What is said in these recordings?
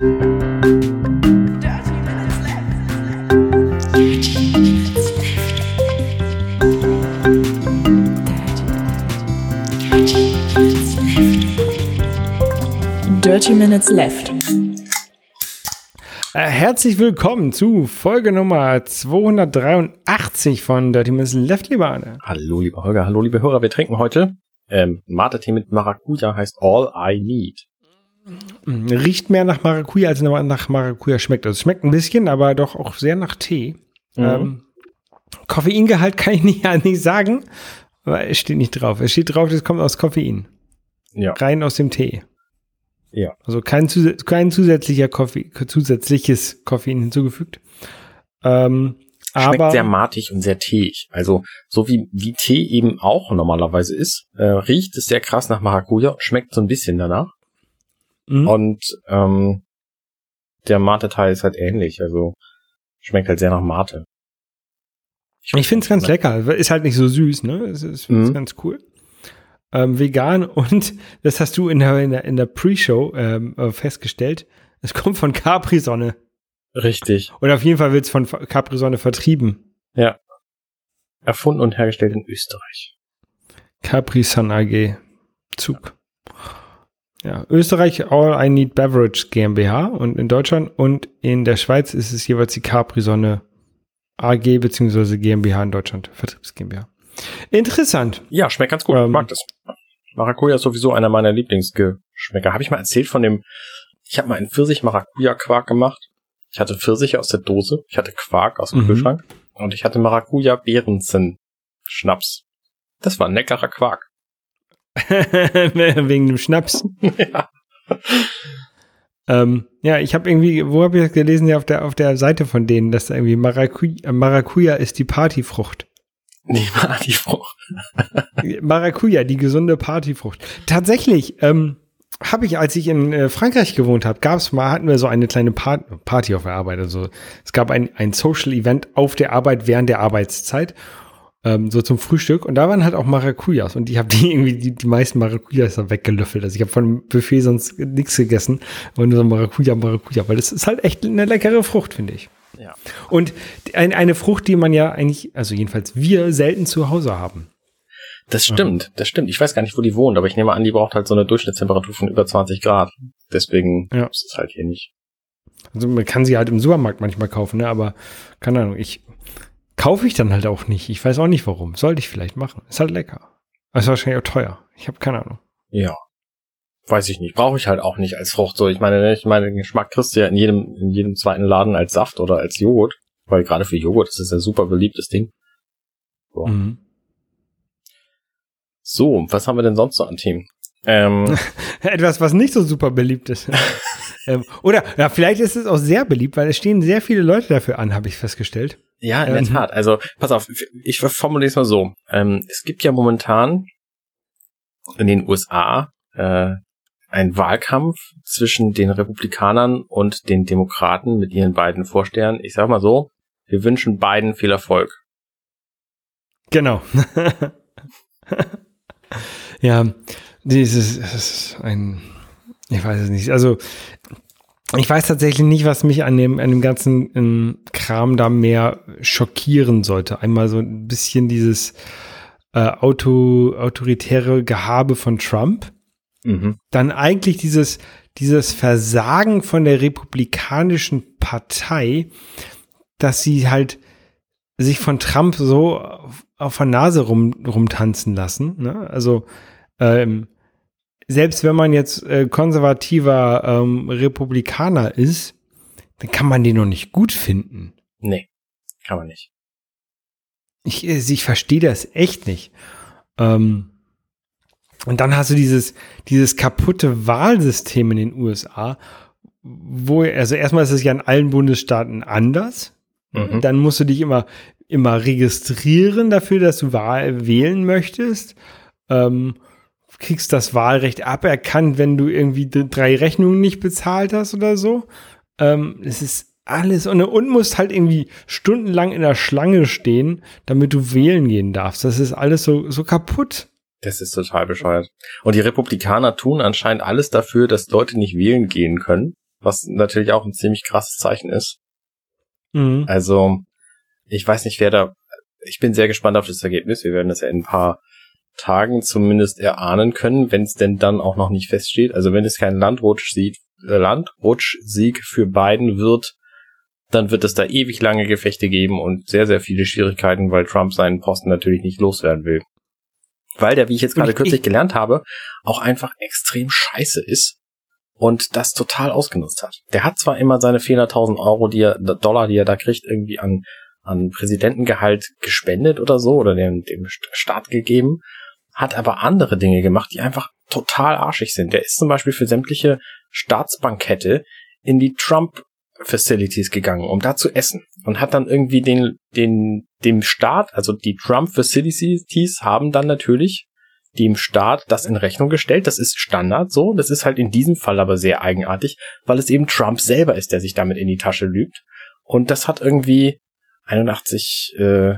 Dirty Minutes Left. Äh, herzlich willkommen zu Folge Nummer 283 von Dirty Minutes Left, lieber Arne. Hallo, lieber Holger, hallo, liebe Hörer. Wir trinken heute ähm, Mate-Tee mit Maracuja, heißt All I Need. Mm, Riecht mehr nach Maracuja, als nach Maracuja schmeckt. Also es schmeckt ein bisschen, aber doch auch sehr nach Tee. Mhm. Ähm, Koffeingehalt kann ich nicht, ja, nicht sagen, aber es steht nicht drauf. Es steht drauf, das kommt aus Koffein. Ja. Rein aus dem Tee. Ja. Also kein, zus kein zusätzlicher Koffein, zusätzliches Koffein hinzugefügt. Ähm, Schmeckt aber sehr matig und sehr teeig. Also so wie, wie Tee eben auch normalerweise ist, äh, riecht es sehr krass nach Maracuja, schmeckt so ein bisschen danach. Mh, Und ähm, der Mate-Teil ist halt ähnlich. Also schmeckt halt sehr nach Mate. ich finde es ganz lecker. Ist halt nicht so süß, ne? Es ist, ist Mhm. ganz cool. Ähm, vegan und das hast du in der, in der, in der Pre-Show ähm, äh, festgestellt. Es kommt von Capri-Sonne. Richtig. Oder auf jeden Fall wird es von Capri-Sonne vertrieben. Erfunden und hergestellt in Österreich. Capri-Sun AG. Zug. Ja, Österreich All I Need Beverage GmbH und in Deutschland und in der Schweiz ist es jeweils die Capri-Sonne AG beziehungsweise GmbH in Deutschland, Vertriebs GmbH. Interessant. Ja, schmeckt ganz gut. Ähm, ich mag das. Maracuja ist sowieso einer meiner Lieblingsgeschmäcker. Habe ich mal erzählt von dem, ich habe mal einen Pfirsich-Maracuja-Quark gemacht. Ich hatte Pfirsiche aus der Dose, ich hatte Quark aus dem Mhm. Kühlschrank und ich hatte Maracuja-Beerenzen-Schnaps. Das war ein leckerer Quark. Wegen dem Schnaps. ja. Ähm, ja, ich habe irgendwie, wo habe ich das gelesen? Ja, auf der, auf der Seite von denen, dass da irgendwie Maracuja, Maracuja ist die Partyfrucht. Die Frucht. Maracuja, die gesunde Partyfrucht. Tatsächlich, ähm, habe ich, als ich in äh, Frankreich gewohnt habe, gab es mal, hatten wir so eine kleine Part Party auf der Arbeit. Also es gab ein, ein Social Event auf der Arbeit während der Arbeitszeit, ähm, so zum Frühstück. Und da waren halt auch Maracujas. Und ich habe die irgendwie die, die meisten Maracujas da weggelöffelt. Also ich habe von dem Buffet sonst nichts gegessen. Aber nur so Maracuja, Maracuja. Weil das ist halt echt eine leckere Frucht, finde ich. Ja. Und ein, eine Frucht, die man ja eigentlich, also jedenfalls wir selten zu Hause haben. Das stimmt, das stimmt. Ich weiß gar nicht, wo die wohnt, aber ich nehme an, die braucht halt so eine Durchschnittstemperatur von über 20 Grad. Deswegen Ja. ist es halt hier nicht. Also man kann sie halt im Supermarkt manchmal kaufen, ne? aber keine Ahnung, ich kaufe ich dann halt auch nicht. Ich weiß auch nicht warum. Sollte ich vielleicht machen. Ist halt lecker. Ist wahrscheinlich auch teuer. Ich habe keine Ahnung. Ja. Weiß ich nicht. Brauche ich halt auch nicht als Frucht. So, ich meine, ne, ich meine, den Geschmack kriegst du ja in jedem, in jedem zweiten Laden als Saft oder als Joghurt. Weil gerade für Joghurt ist es ja super beliebtes Ding. So. Mhm. so, was haben wir denn sonst noch an Themen? Ähm, Etwas, was nicht so super beliebt ist. ähm, oder ja, vielleicht ist es auch sehr beliebt, weil es stehen sehr viele Leute dafür an, habe ich festgestellt. ja, in der Ähm. Tat. Also, pass auf, ich formuliere es mal so. Ähm, es gibt ja momentan in den USA äh, einen Wahlkampf zwischen den Republikanern und den Demokraten mit ihren beiden Vorstehern. Ich sag mal so, wir wünschen beiden viel Erfolg. Genau. ja, dieses es ist ein, ich weiß es nicht. Also ich weiß tatsächlich nicht, was mich an dem, an dem ganzen ähm, Kram da mehr schockieren sollte. Einmal so ein bisschen dieses äh, Auto, autoritäre Gehabe von Trump. Mhm. Dann eigentlich dieses, dieses Versagen von der Republikanischen Partei, dass sie halt sich von Trump so auf, auf der Nase rum, rumtanzen lassen. Ne? Also ähm, selbst wenn man jetzt äh, konservativer ähm, Republikaner ist, dann kann man den noch nicht gut finden. Nee, kann man nicht. Ich, äh, ich verstehe das echt nicht. Ähm, und dann hast du dieses, dieses kaputte Wahlsystem in den USA, wo, also erstmal ist es ja in allen Bundesstaaten anders. Mhm. Dann musst du dich immer, immer registrieren dafür, dass du Wahl wählen möchtest. Ähm, kriegst das Wahlrecht aberkannt, wenn du irgendwie drei Rechnungen nicht bezahlt hast oder so. Ähm, es ist alles und, und musst halt irgendwie stundenlang in der Schlange stehen, damit du wählen gehen darfst. Das ist alles so, so kaputt. Das ist total bescheuert. Und die Republikaner tun anscheinend alles dafür, dass Leute nicht wählen gehen können. was natürlich auch ein ziemlich krasses Zeichen ist. Mhm. Also, ich weiß nicht, wer da, ich bin sehr gespannt auf das Ergebnis. Wir werden das ja in ein paar Tagen zumindest erahnen können, wenn es denn dann auch noch nicht feststeht. Also wenn es kein Landrutschsieg, äh, Landrutschsieg für Biden wird, dann wird es da ewig lange Gefechte geben und sehr, sehr viele Schwierigkeiten, weil Trump seinen Posten natürlich nicht loswerden will. Weil der, wie ich jetzt gerade kürzlich gelernt habe, auch einfach extrem scheiße ist und das total ausgenutzt hat. Der hat zwar immer seine 400.000 Euro, die er, Dollar, die er da kriegt, irgendwie an, an Präsidentengehalt gespendet oder so oder dem, dem Staat gegeben, hat aber andere Dinge gemacht, die einfach total arschig sind. Der ist zum Beispiel für sämtliche Staatsbankette in die Trump Facilities gegangen, um da zu essen und hat dann irgendwie den, den, dem Staat, also die Trump Facilities haben dann natürlich dem Staat das in Rechnung gestellt. Das ist Standard so. Das ist halt in diesem Fall aber sehr eigenartig, weil es eben Trump selber ist, der sich damit in die Tasche lügt. Und das hat irgendwie 81, äh,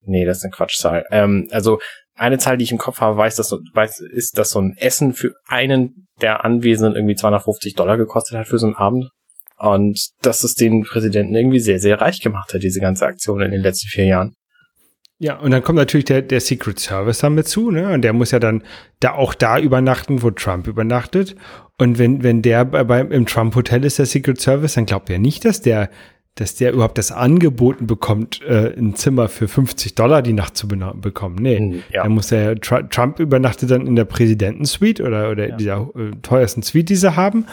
nee, das ist eine Quatschzahl. Ähm, also eine Zahl, die ich im Kopf habe, weiß, dass, weiß, ist, dass so ein Essen für einen der Anwesenden irgendwie 250 Dollar gekostet hat für so einen Abend. Und dass es den Präsidenten irgendwie sehr, sehr reich gemacht hat, diese ganze Aktion in den letzten vier Jahren. Ja, und dann kommt natürlich der, der Secret Service damit zu, ne? Und der muss ja dann da auch da übernachten, wo Trump übernachtet. Und wenn, wenn der bei, beim, im Trump-Hotel ist, der Secret Service, dann glaubt er nicht, dass der, dass der überhaupt das angeboten bekommt, äh, ein Zimmer für 50 Dollar die Nacht zu bekommen. Nee, hm, ja. dann muss er, Trump übernachtet dann in der Präsidentensuite oder, oder ja. dieser äh, teuersten Suite, die sie haben.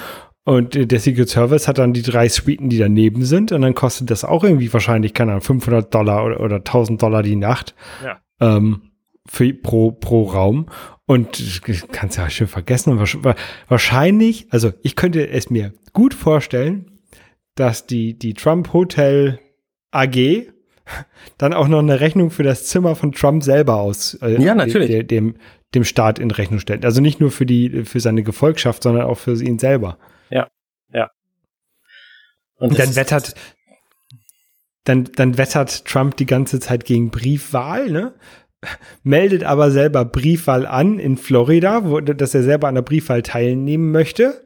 Und der Secret Service hat dann die drei Suiten, die daneben sind. Und dann kostet das auch irgendwie wahrscheinlich, keine Ahnung, 500 Dollar oder, oder 1000 Dollar die Nacht. Ja. Ähm, für, pro, pro Raum. Und kannst ja schön vergessen. Und wahrscheinlich, also ich könnte es mir gut vorstellen, dass die, die Trump Hotel AG dann auch noch eine Rechnung für das Zimmer von Trump selber aus äh, ja, natürlich. De, dem, dem Staat in Rechnung stellt. Also nicht nur für die, für seine Gefolgschaft, sondern auch für ihn selber. Und dann wettert, dann, dann wettert Trump die ganze Zeit gegen Briefwahl, ne? Meldet aber selber Briefwahl an in Florida, wo, dass er selber an der Briefwahl teilnehmen möchte.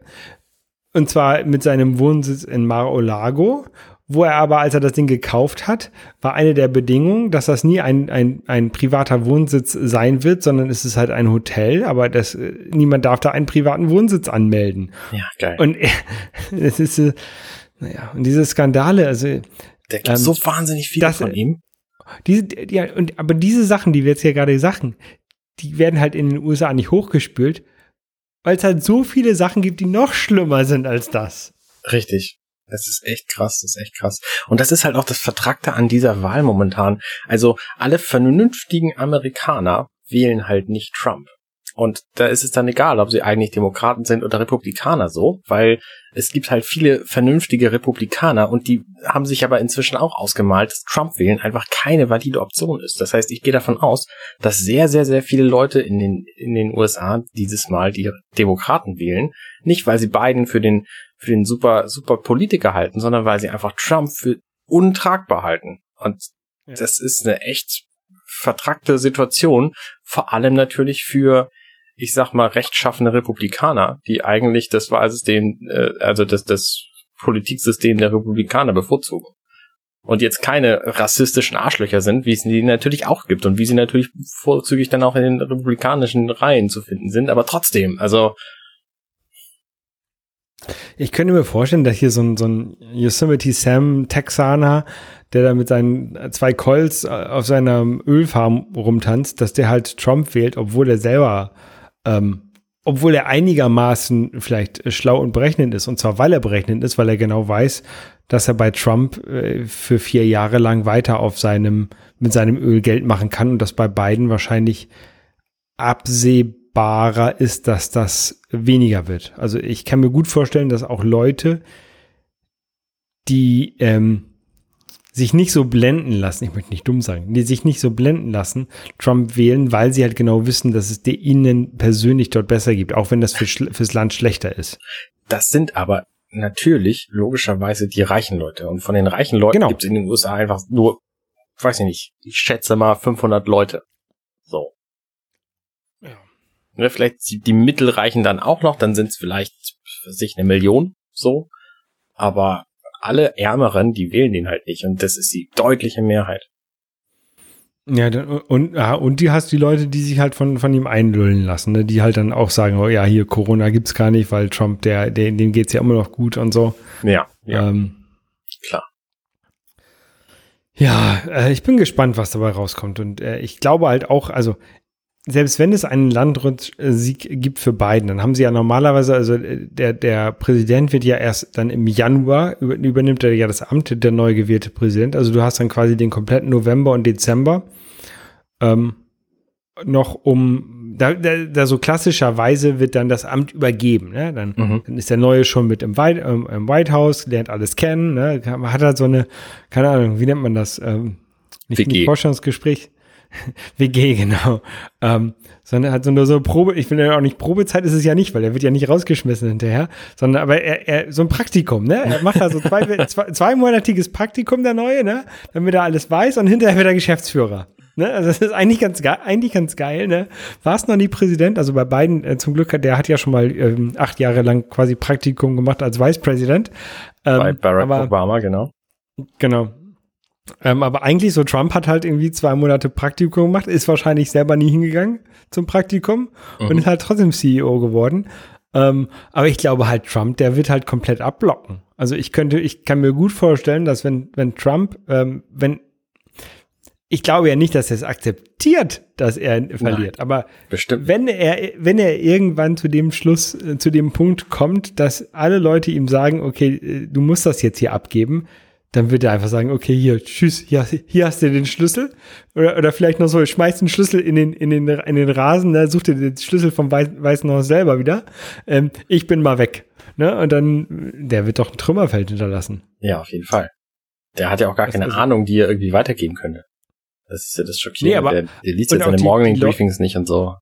Und zwar mit seinem Wohnsitz in Mar-o-Lago, wo er aber, als er das Ding gekauft hat, war eine der Bedingungen, dass das nie ein, ein, ein privater Wohnsitz sein wird, sondern es ist halt ein Hotel, aber das, niemand darf da einen privaten Wohnsitz anmelden. Ja, geil. Und es ist, äh, naja, und diese Skandale, also. Der gibt ähm, so wahnsinnig viel von ihm. Diese, ja, und, aber diese Sachen, die wir jetzt hier gerade sagen, die werden halt in den USA nicht hochgespült, weil es halt so viele Sachen gibt, die noch schlimmer sind als das. Richtig. Das ist echt krass, das ist echt krass. Und das ist halt auch das Vertragte an dieser Wahl momentan. Also alle vernünftigen Amerikaner wählen halt nicht Trump. Und da ist es dann egal, ob sie eigentlich Demokraten sind oder Republikaner so, weil es gibt halt viele vernünftige Republikaner und die haben sich aber inzwischen auch ausgemalt, dass Trump-Wählen einfach keine valide Option ist. Das heißt, ich gehe davon aus, dass sehr, sehr, sehr viele Leute in den, in den USA dieses Mal die Demokraten wählen. Nicht, weil sie Biden für den, für den super, super Politiker halten, sondern weil sie einfach Trump für untragbar halten. Und ja. das ist eine echt vertrackte Situation, vor allem natürlich für ich sag mal, rechtschaffene Republikaner, die eigentlich das Wahlsystem, äh, also das, das Politiksystem der Republikaner bevorzugen. Und jetzt keine rassistischen Arschlöcher sind, wie es die natürlich auch gibt und wie sie natürlich vorzüglich dann auch in den republikanischen Reihen zu finden sind, aber trotzdem, also. Ich könnte mir vorstellen, dass hier so ein, so ein Yosemite Sam Texaner, der da mit seinen zwei Colts äh, auf seiner Ölfarm rumtanzt, dass der halt Trump wählt, obwohl er selber ähm, obwohl er einigermaßen vielleicht schlau und berechnend ist, und zwar weil er berechnend ist, weil er genau weiß, dass er bei Trump äh, für vier Jahre lang weiter auf seinem, mit seinem Öl Geld machen kann und dass bei beiden wahrscheinlich absehbarer ist, dass das weniger wird. Also ich kann mir gut vorstellen, dass auch Leute, die ähm, sich nicht so blenden lassen, ich möchte nicht dumm sagen, die sich nicht so blenden lassen, Trump wählen, weil sie halt genau wissen, dass es der ihnen persönlich dort besser gibt, auch wenn das für, fürs Land schlechter ist. Das sind aber natürlich logischerweise die reichen Leute. Und von den reichen Leuten genau. gibt es in den USA einfach nur, weiß ich nicht, ich schätze mal 500 Leute. So. Ja. Ne, vielleicht die, die Mittelreichen dann auch noch, dann sind es vielleicht für sich eine Million. so. Aber alle Ärmeren, die wählen den halt nicht. Und das ist die deutliche Mehrheit. Ja, und, und die hast die Leute, die sich halt von, von ihm einlullen lassen, ne? die halt dann auch sagen, oh ja, hier Corona gibt's gar nicht, weil Trump, der, der dem geht's ja immer noch gut und so. Ja, ja. Ähm, klar. Ja, äh, ich bin gespannt, was dabei rauskommt. Und äh, ich glaube halt auch, also selbst wenn es einen Landrundsieg gibt für Biden, dann haben sie ja normalerweise, also äh, der, der Präsident wird ja erst dann im Januar, übernimmt er ja das Amt, der neu gewählte Präsident. Also du hast dann quasi den kompletten November und Dezember ähm, noch um, da, da, da so klassischerweise wird dann das Amt übergeben. Ne? Dann, mhm. dann ist der Neue schon mit im White, ähm, im White House, lernt alles kennen, ne? hat halt so eine, keine Ahnung, wie nennt man das? Ähm, nicht WG. ein Vorstellungsgespräch. WG, genau. Ähm, sondern hat so nur so Probe, ich finde ja auch nicht Probezeit ist es ja nicht, weil er wird ja nicht rausgeschmissen hinterher, sondern aber er, er so ein Praktikum, ne? Er macht da so zwei, zwei, zweimonatiges Praktikum, der Neue, ne? Damit er alles weiß und hinterher wird er Geschäftsführer. Ne? Also das ist eigentlich ganz geil, eigentlich ganz geil, ne? War es noch nie Präsident, also bei beiden äh, zum Glück, der hat ja schon mal ähm, acht Jahre lang quasi Praktikum gemacht als Vice President. Ähm, bei Barack aber, Obama, genau. Genau. Ähm, aber eigentlich so, Trump hat halt irgendwie zwei Monate Praktikum gemacht, ist wahrscheinlich selber nie hingegangen zum Praktikum mhm. und ist halt trotzdem CEO geworden. Ähm, aber ich glaube halt, Trump, der wird halt komplett abblocken. Also ich könnte, ich kann mir gut vorstellen, dass wenn, wenn Trump, ähm, wenn, ich glaube ja nicht, dass er es akzeptiert, dass er verliert. Nein, aber bestimmt. wenn er, wenn er irgendwann zu dem Schluss, äh, zu dem Punkt kommt, dass alle Leute ihm sagen, okay, äh, du musst das jetzt hier abgeben, dann wird er einfach sagen, okay, hier, tschüss, hier, hier hast du den Schlüssel. Oder, oder vielleicht noch so, schmeiß den Schlüssel in den, in den, in den Rasen, ne, such dir den Schlüssel vom Weißen Haus selber wieder. Ähm, ich bin mal weg. Ne? Und dann, der wird doch ein Trümmerfeld hinterlassen. Ja, auf jeden Fall. Der hat ja auch gar das keine Ahnung, die er irgendwie weitergeben könnte. Das ist ja das Schockierende. Nee, aber, der, der liest jetzt seine Morning Briefings nicht und so.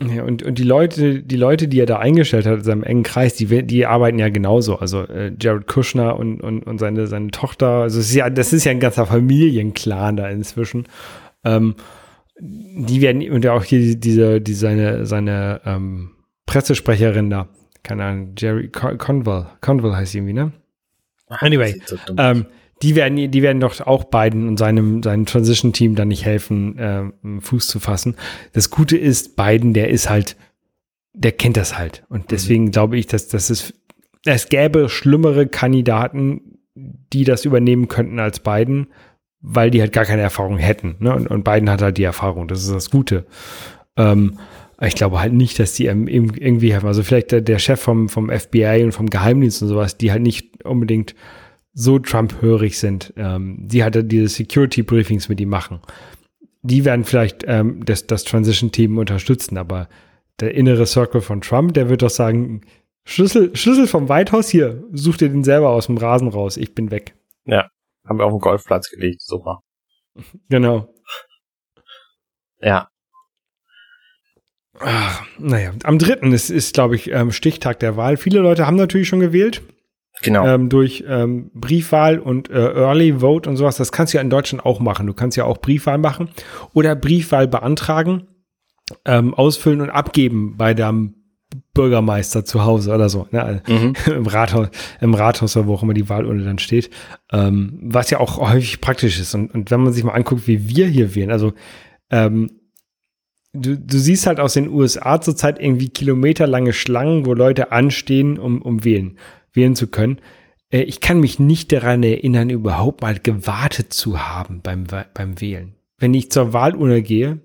Ja, und, und die Leute, die Leute, die er da eingestellt hat in seinem engen Kreis, die, die arbeiten ja genauso. Also äh, Jared Kushner und, und, und seine, seine Tochter, also es ist ja, das ist ja ein ganzer Familienclan da inzwischen. Ähm, die werden, und ja auch hier diese, die seine, seine ähm, Pressesprecherin da, keine Ahnung, Jerry Conwell, Conwell heißt sie irgendwie, ne? Anyway, so ähm, die werden, die werden doch auch Biden und seinem, seinem Transition-Team dann nicht helfen, äh, Fuß zu fassen. Das Gute ist, Biden, der ist halt, der kennt das halt. Und mhm. deswegen mhm. glaube ich, dass, dass es, es gäbe schlimmere Kandidaten, die das übernehmen könnten als Biden, weil die halt gar keine Erfahrung hätten. Ne? Und, und Biden hat halt die Erfahrung. Das ist das Gute. Ähm, ich glaube halt nicht, dass die irgendwie haben, also vielleicht der, der Chef vom, vom FBI und vom Geheimdienst und sowas, die halt nicht unbedingt so Trump-hörig sind, ähm, die halt diese Security-Briefings mit ihm machen. Die werden vielleicht ähm, das, das Transition-Team unterstützen, aber der innere Circle von Trump, der wird doch sagen, Schlüssel, Schlüssel vom White House hier, such dir den selber aus dem Rasen raus, ich bin weg. Ja, haben wir auf den Golfplatz gelegt, super. Genau. Ja. Ach, naja, am dritten ist, ist glaube ich, ähm, Stichtag der Wahl. Viele Leute haben natürlich schon gewählt. Genau. Ähm, durch ähm, Briefwahl und äh, Early Vote und sowas. Das kannst du ja in Deutschland auch machen. Du kannst ja auch Briefwahl machen oder Briefwahl beantragen, ähm, ausfüllen und abgeben bei deinem Bürgermeister zu Hause oder so, ne? Mhm. im Rathaus, im Rathaus oder wo auch immer die Wahlurne dann steht, ähm, was ja auch häufig praktisch ist. Und, und wenn man sich mal anguckt, wie wir hier wählen, also ähm, du, du siehst halt aus den USA zurzeit irgendwie kilometerlange Schlangen, wo Leute anstehen, um, um wählen wählen zu können. Äh, ich kann mich nicht daran erinnern, überhaupt mal gewartet zu haben beim, beim Wählen. Wenn ich zur Wahlurne gehe,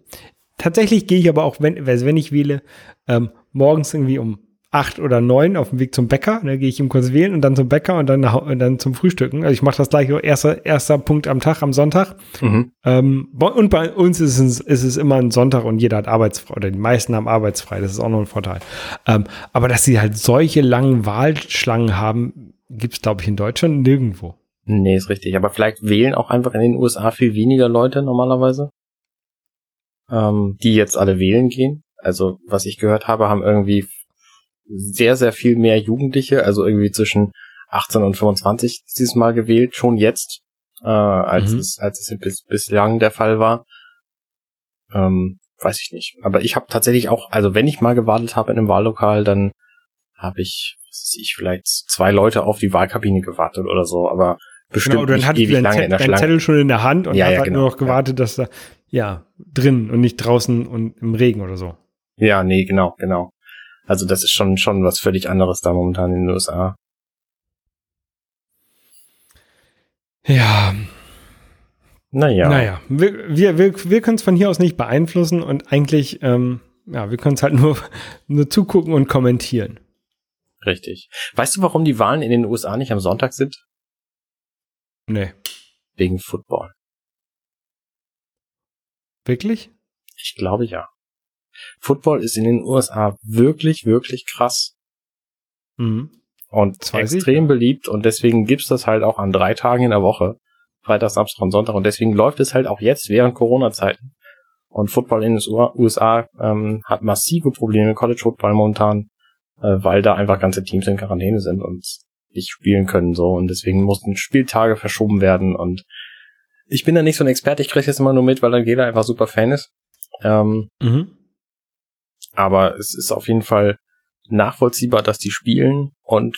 tatsächlich gehe ich aber auch, wenn, also wenn ich wähle, ähm, morgens irgendwie um acht oder neun auf dem Weg zum Bäcker. Da gehe ich ihm kurz wählen und dann zum Bäcker und dann, und dann zum Frühstücken. Also ich mache das gleich erster, erster Punkt am Tag, am Sonntag. Mhm. Ähm, und bei uns ist es, ist es immer ein Sonntag und jeder hat arbeitsfrei oder die meisten haben arbeitsfrei. Das ist auch noch ein Vorteil. Ähm, aber dass sie halt solche langen Wahlschlangen haben, gibt es, glaube ich, in Deutschland nirgendwo. Nee, ist richtig. Aber vielleicht wählen auch einfach in den USA viel weniger Leute normalerweise, ähm, die jetzt alle wählen gehen. Also, was ich gehört habe, haben irgendwie sehr, sehr viel mehr Jugendliche, also irgendwie zwischen 18 und 25 dieses Mal gewählt, schon jetzt, äh, als mhm. es, als es bis, bislang der Fall war. Ähm, weiß ich nicht. Aber ich habe tatsächlich auch, also wenn ich mal gewartet habe in einem Wahllokal, dann habe ich ich vielleicht zwei Leute auf die Wahlkabine gewartet oder so, aber bestimmt genau, dann nicht hat ewig lange Zettel, in der dein Schlange. Zettel schon in der Hand und Ja, hat ja, halt genau, nur noch gewartet, dass da, ja, drin und nicht draußen und im Regen oder so. Ja, nee, genau, genau. Also das ist schon schon was völlig anderes da momentan in den USA. Ja, Naja. naja, wir, wir, wir, wir können es von hier aus nicht beeinflussen und eigentlich, ähm, ja, wir können es halt nur, nur zugucken und kommentieren. Richtig. Weißt du, warum die Wahlen in den USA nicht am Sonntag sind? Nee, Wegen Football. wirklich? Ich glaube ja. Football ist in den USA wirklich, wirklich krass Mhm. und ich, extrem ja. beliebt und deswegen gibt's das halt auch an drei Tagen in der Woche. Freitag, Samstag und Sonntag und deswegen läuft es halt auch jetzt während Corona-Zeiten. Und Football in den USA ähm, hat massive Probleme, College Football momentan, äh, weil da einfach ganze Teams in Quarantäne sind und nicht spielen können so und deswegen mussten Spieltage verschoben werden und ich bin da nicht so ein Experte, ich kriege das immer nur mit, weil Angela einfach super Fan ist. Ähm, Mhm. Aber es ist auf jeden Fall nachvollziehbar, dass die spielen und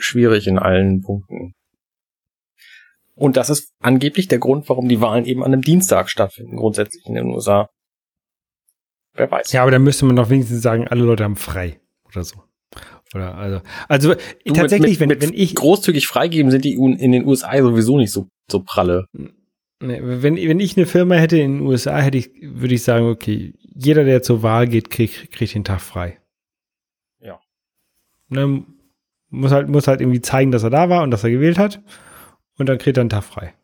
schwierig in allen Punkten. Und das ist angeblich der Grund, warum die Wahlen eben an einem Dienstag stattfinden, grundsätzlich in den USA. Wer weiß. Ja, aber dann müsste man doch wenigstens sagen, alle Leute haben frei oder so. Oder also, also Du, tatsächlich, mit, mit, wenn, wenn ich, großzügig freigeben sind die in den USA sowieso nicht so, so pralle. Nee, wenn, wenn ich eine Firma hätte in den USA, hätte ich, würde ich sagen, okay, jeder, der zur Wahl geht, kriegt, kriegt den Tag frei. Ja. Ne, muss halt, muss halt irgendwie zeigen, dass er da war und dass er gewählt hat. Und dann kriegt er einen Tag frei.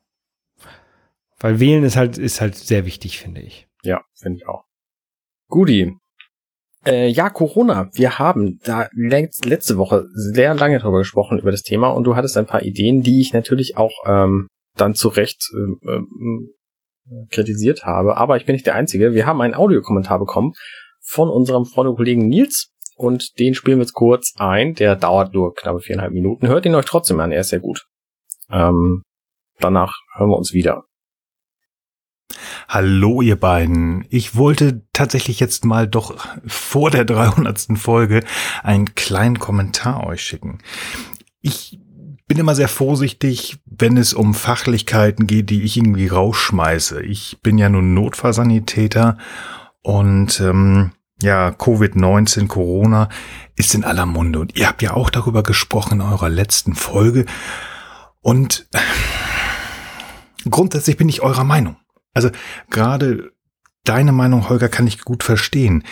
Weil wählen ist halt, ist halt sehr wichtig, finde ich. Ja, finde ich auch. Guti. Äh, ja, Corona. Wir haben da letz- letzte Woche sehr lange drüber gesprochen, über das Thema, und du hattest ein paar Ideen, die ich natürlich auch ähm, dann zu Recht ähm, ähm, kritisiert habe. Aber ich bin nicht der Einzige. Wir haben einen Audiokommentar bekommen von unserem Freund und Kollegen Nils. Und den spielen wir jetzt kurz ein. Der dauert nur knappe viereinhalb Minuten. Hört ihn euch trotzdem an, er ist sehr gut. Ähm, danach hören wir uns wieder. Hallo ihr beiden. Ich wollte tatsächlich jetzt mal doch vor der 300. Folge einen kleinen Kommentar euch schicken. Ich bin immer sehr vorsichtig, wenn es um Fachlichkeiten geht, die ich irgendwie rausschmeiße. Ich bin ja nun Notfallsanitäter und ähm, ja, Covid-19, Corona ist in aller Munde. Und ihr habt ja auch darüber gesprochen in eurer letzten Folge. Und grundsätzlich bin ich eurer Meinung. Also gerade deine Meinung, Holger, kann ich gut verstehen.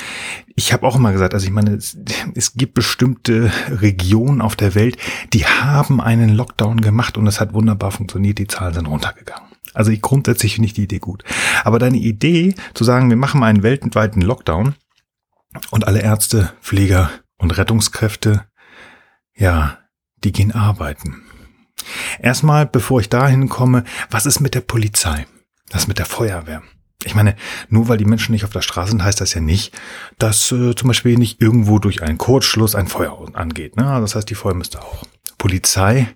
Ich habe auch immer gesagt, also ich meine, es, es gibt bestimmte Regionen auf der Welt, die haben einen Lockdown gemacht und es hat wunderbar funktioniert, die Zahlen sind runtergegangen. Also ich grundsätzlich finde ich die Idee gut. Aber deine Idee zu sagen, wir machen einen weltweiten Lockdown und alle Ärzte, Pfleger und Rettungskräfte, ja, die gehen arbeiten. Erstmal, bevor ich dahin komme, was ist mit der Polizei? Was ist mit der Feuerwehr? Ich meine, nur weil die Menschen nicht auf der Straße sind, heißt das ja nicht, dass äh, zum Beispiel nicht irgendwo durch einen Kurzschluss ein Feuer angeht. Ne? Das heißt, die Feuer müsste auch. Polizei,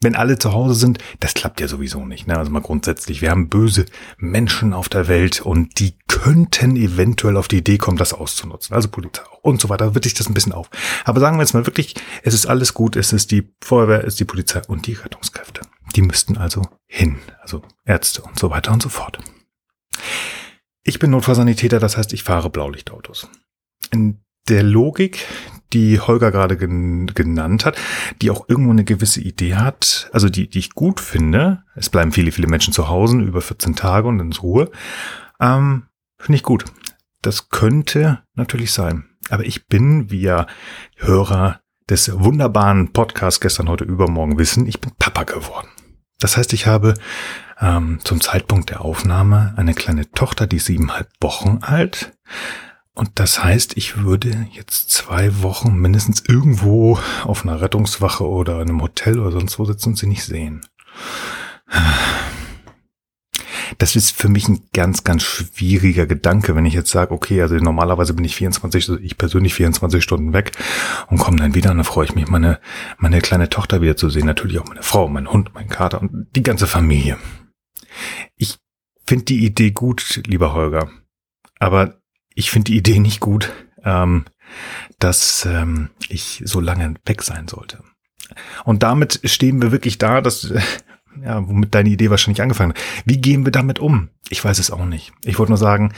wenn alle zu Hause sind, das klappt ja sowieso nicht. Ne? Also mal grundsätzlich, wir haben böse Menschen auf der Welt und die könnten eventuell auf die Idee kommen, das auszunutzen. Also Polizei und so weiter, da wird sich das ein bisschen auf. Aber sagen wir jetzt mal wirklich, es ist alles gut, es ist die Feuerwehr, es ist die Polizei und die Rettungskräfte. Die müssten also hin, also Ärzte und so weiter und so fort. Ich bin Notfallsanitäter, das heißt, ich fahre Blaulichtautos. In der Logik, die Holger gerade gen genannt hat, die auch irgendwo eine gewisse Idee hat, also die, die ich gut finde, es bleiben viele, viele Menschen zu Hause, über 14 Tage und ins Ruhe, ähm, finde ich gut. Das könnte natürlich sein. Aber ich bin, wie ja Hörer des wunderbaren Podcasts gestern, heute, übermorgen wissen, ich bin Papa geworden. Das heißt, ich habe ähm, zum Zeitpunkt der Aufnahme eine kleine Tochter, die siebeneinhalb Wochen alt. Und das heißt, ich würde jetzt zwei Wochen mindestens irgendwo auf einer Rettungswache oder in einem Hotel oder sonst wo sitzen und sie nicht sehen. Das ist für mich ein ganz, ganz schwieriger Gedanke, wenn ich jetzt sage, okay, also normalerweise bin ich 24, also ich persönlich 24 Stunden weg und komme dann wieder und dann freue ich mich, meine, meine kleine Tochter wieder zu sehen. Natürlich auch meine Frau, mein Hund, mein Kater und die ganze Familie. Ich finde die Idee gut, lieber Holger. Aber ich finde die Idee nicht gut, ähm, dass ähm, ich so lange weg sein sollte. Und damit stehen wir wirklich da, dass ja, womit deine Idee wahrscheinlich angefangen hat. Wie gehen wir damit um? Ich weiß es auch nicht. Ich wollte nur sagen,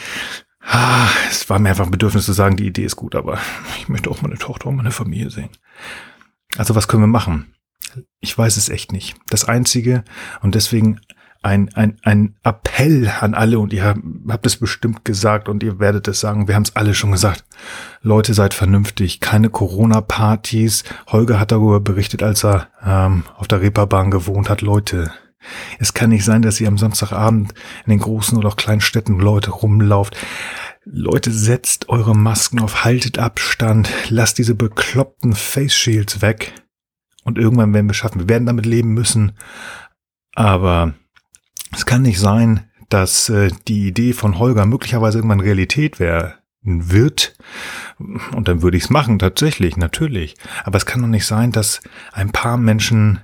ah, es war mir einfach ein Bedürfnis zu sagen, die Idee ist gut, aber ich möchte auch meine Tochter und meine Familie sehen. Also was können wir machen? Ich weiß es echt nicht. Das Einzige, und deswegen ein, ein, ein Appell an alle, und ihr habt es bestimmt gesagt und ihr werdet es sagen, wir haben es alle schon gesagt. Leute, seid vernünftig, keine Corona-Partys. Holger hat darüber berichtet, als er ähm, auf der Reeperbahn gewohnt hat. Leute, es kann nicht sein, dass ihr am Samstagabend in den großen oder auch kleinen Städten Leute rumlauft. Leute, setzt eure Masken auf, haltet Abstand, lasst diese bekloppten Face Shields weg. Und irgendwann werden wir schaffen. Wir werden damit leben müssen. Aber es kann nicht sein, dass äh, die Idee von Holger möglicherweise irgendwann Realität werden wird. Und dann würde ich es machen, tatsächlich, natürlich. Aber es kann doch nicht sein, dass ein paar Menschen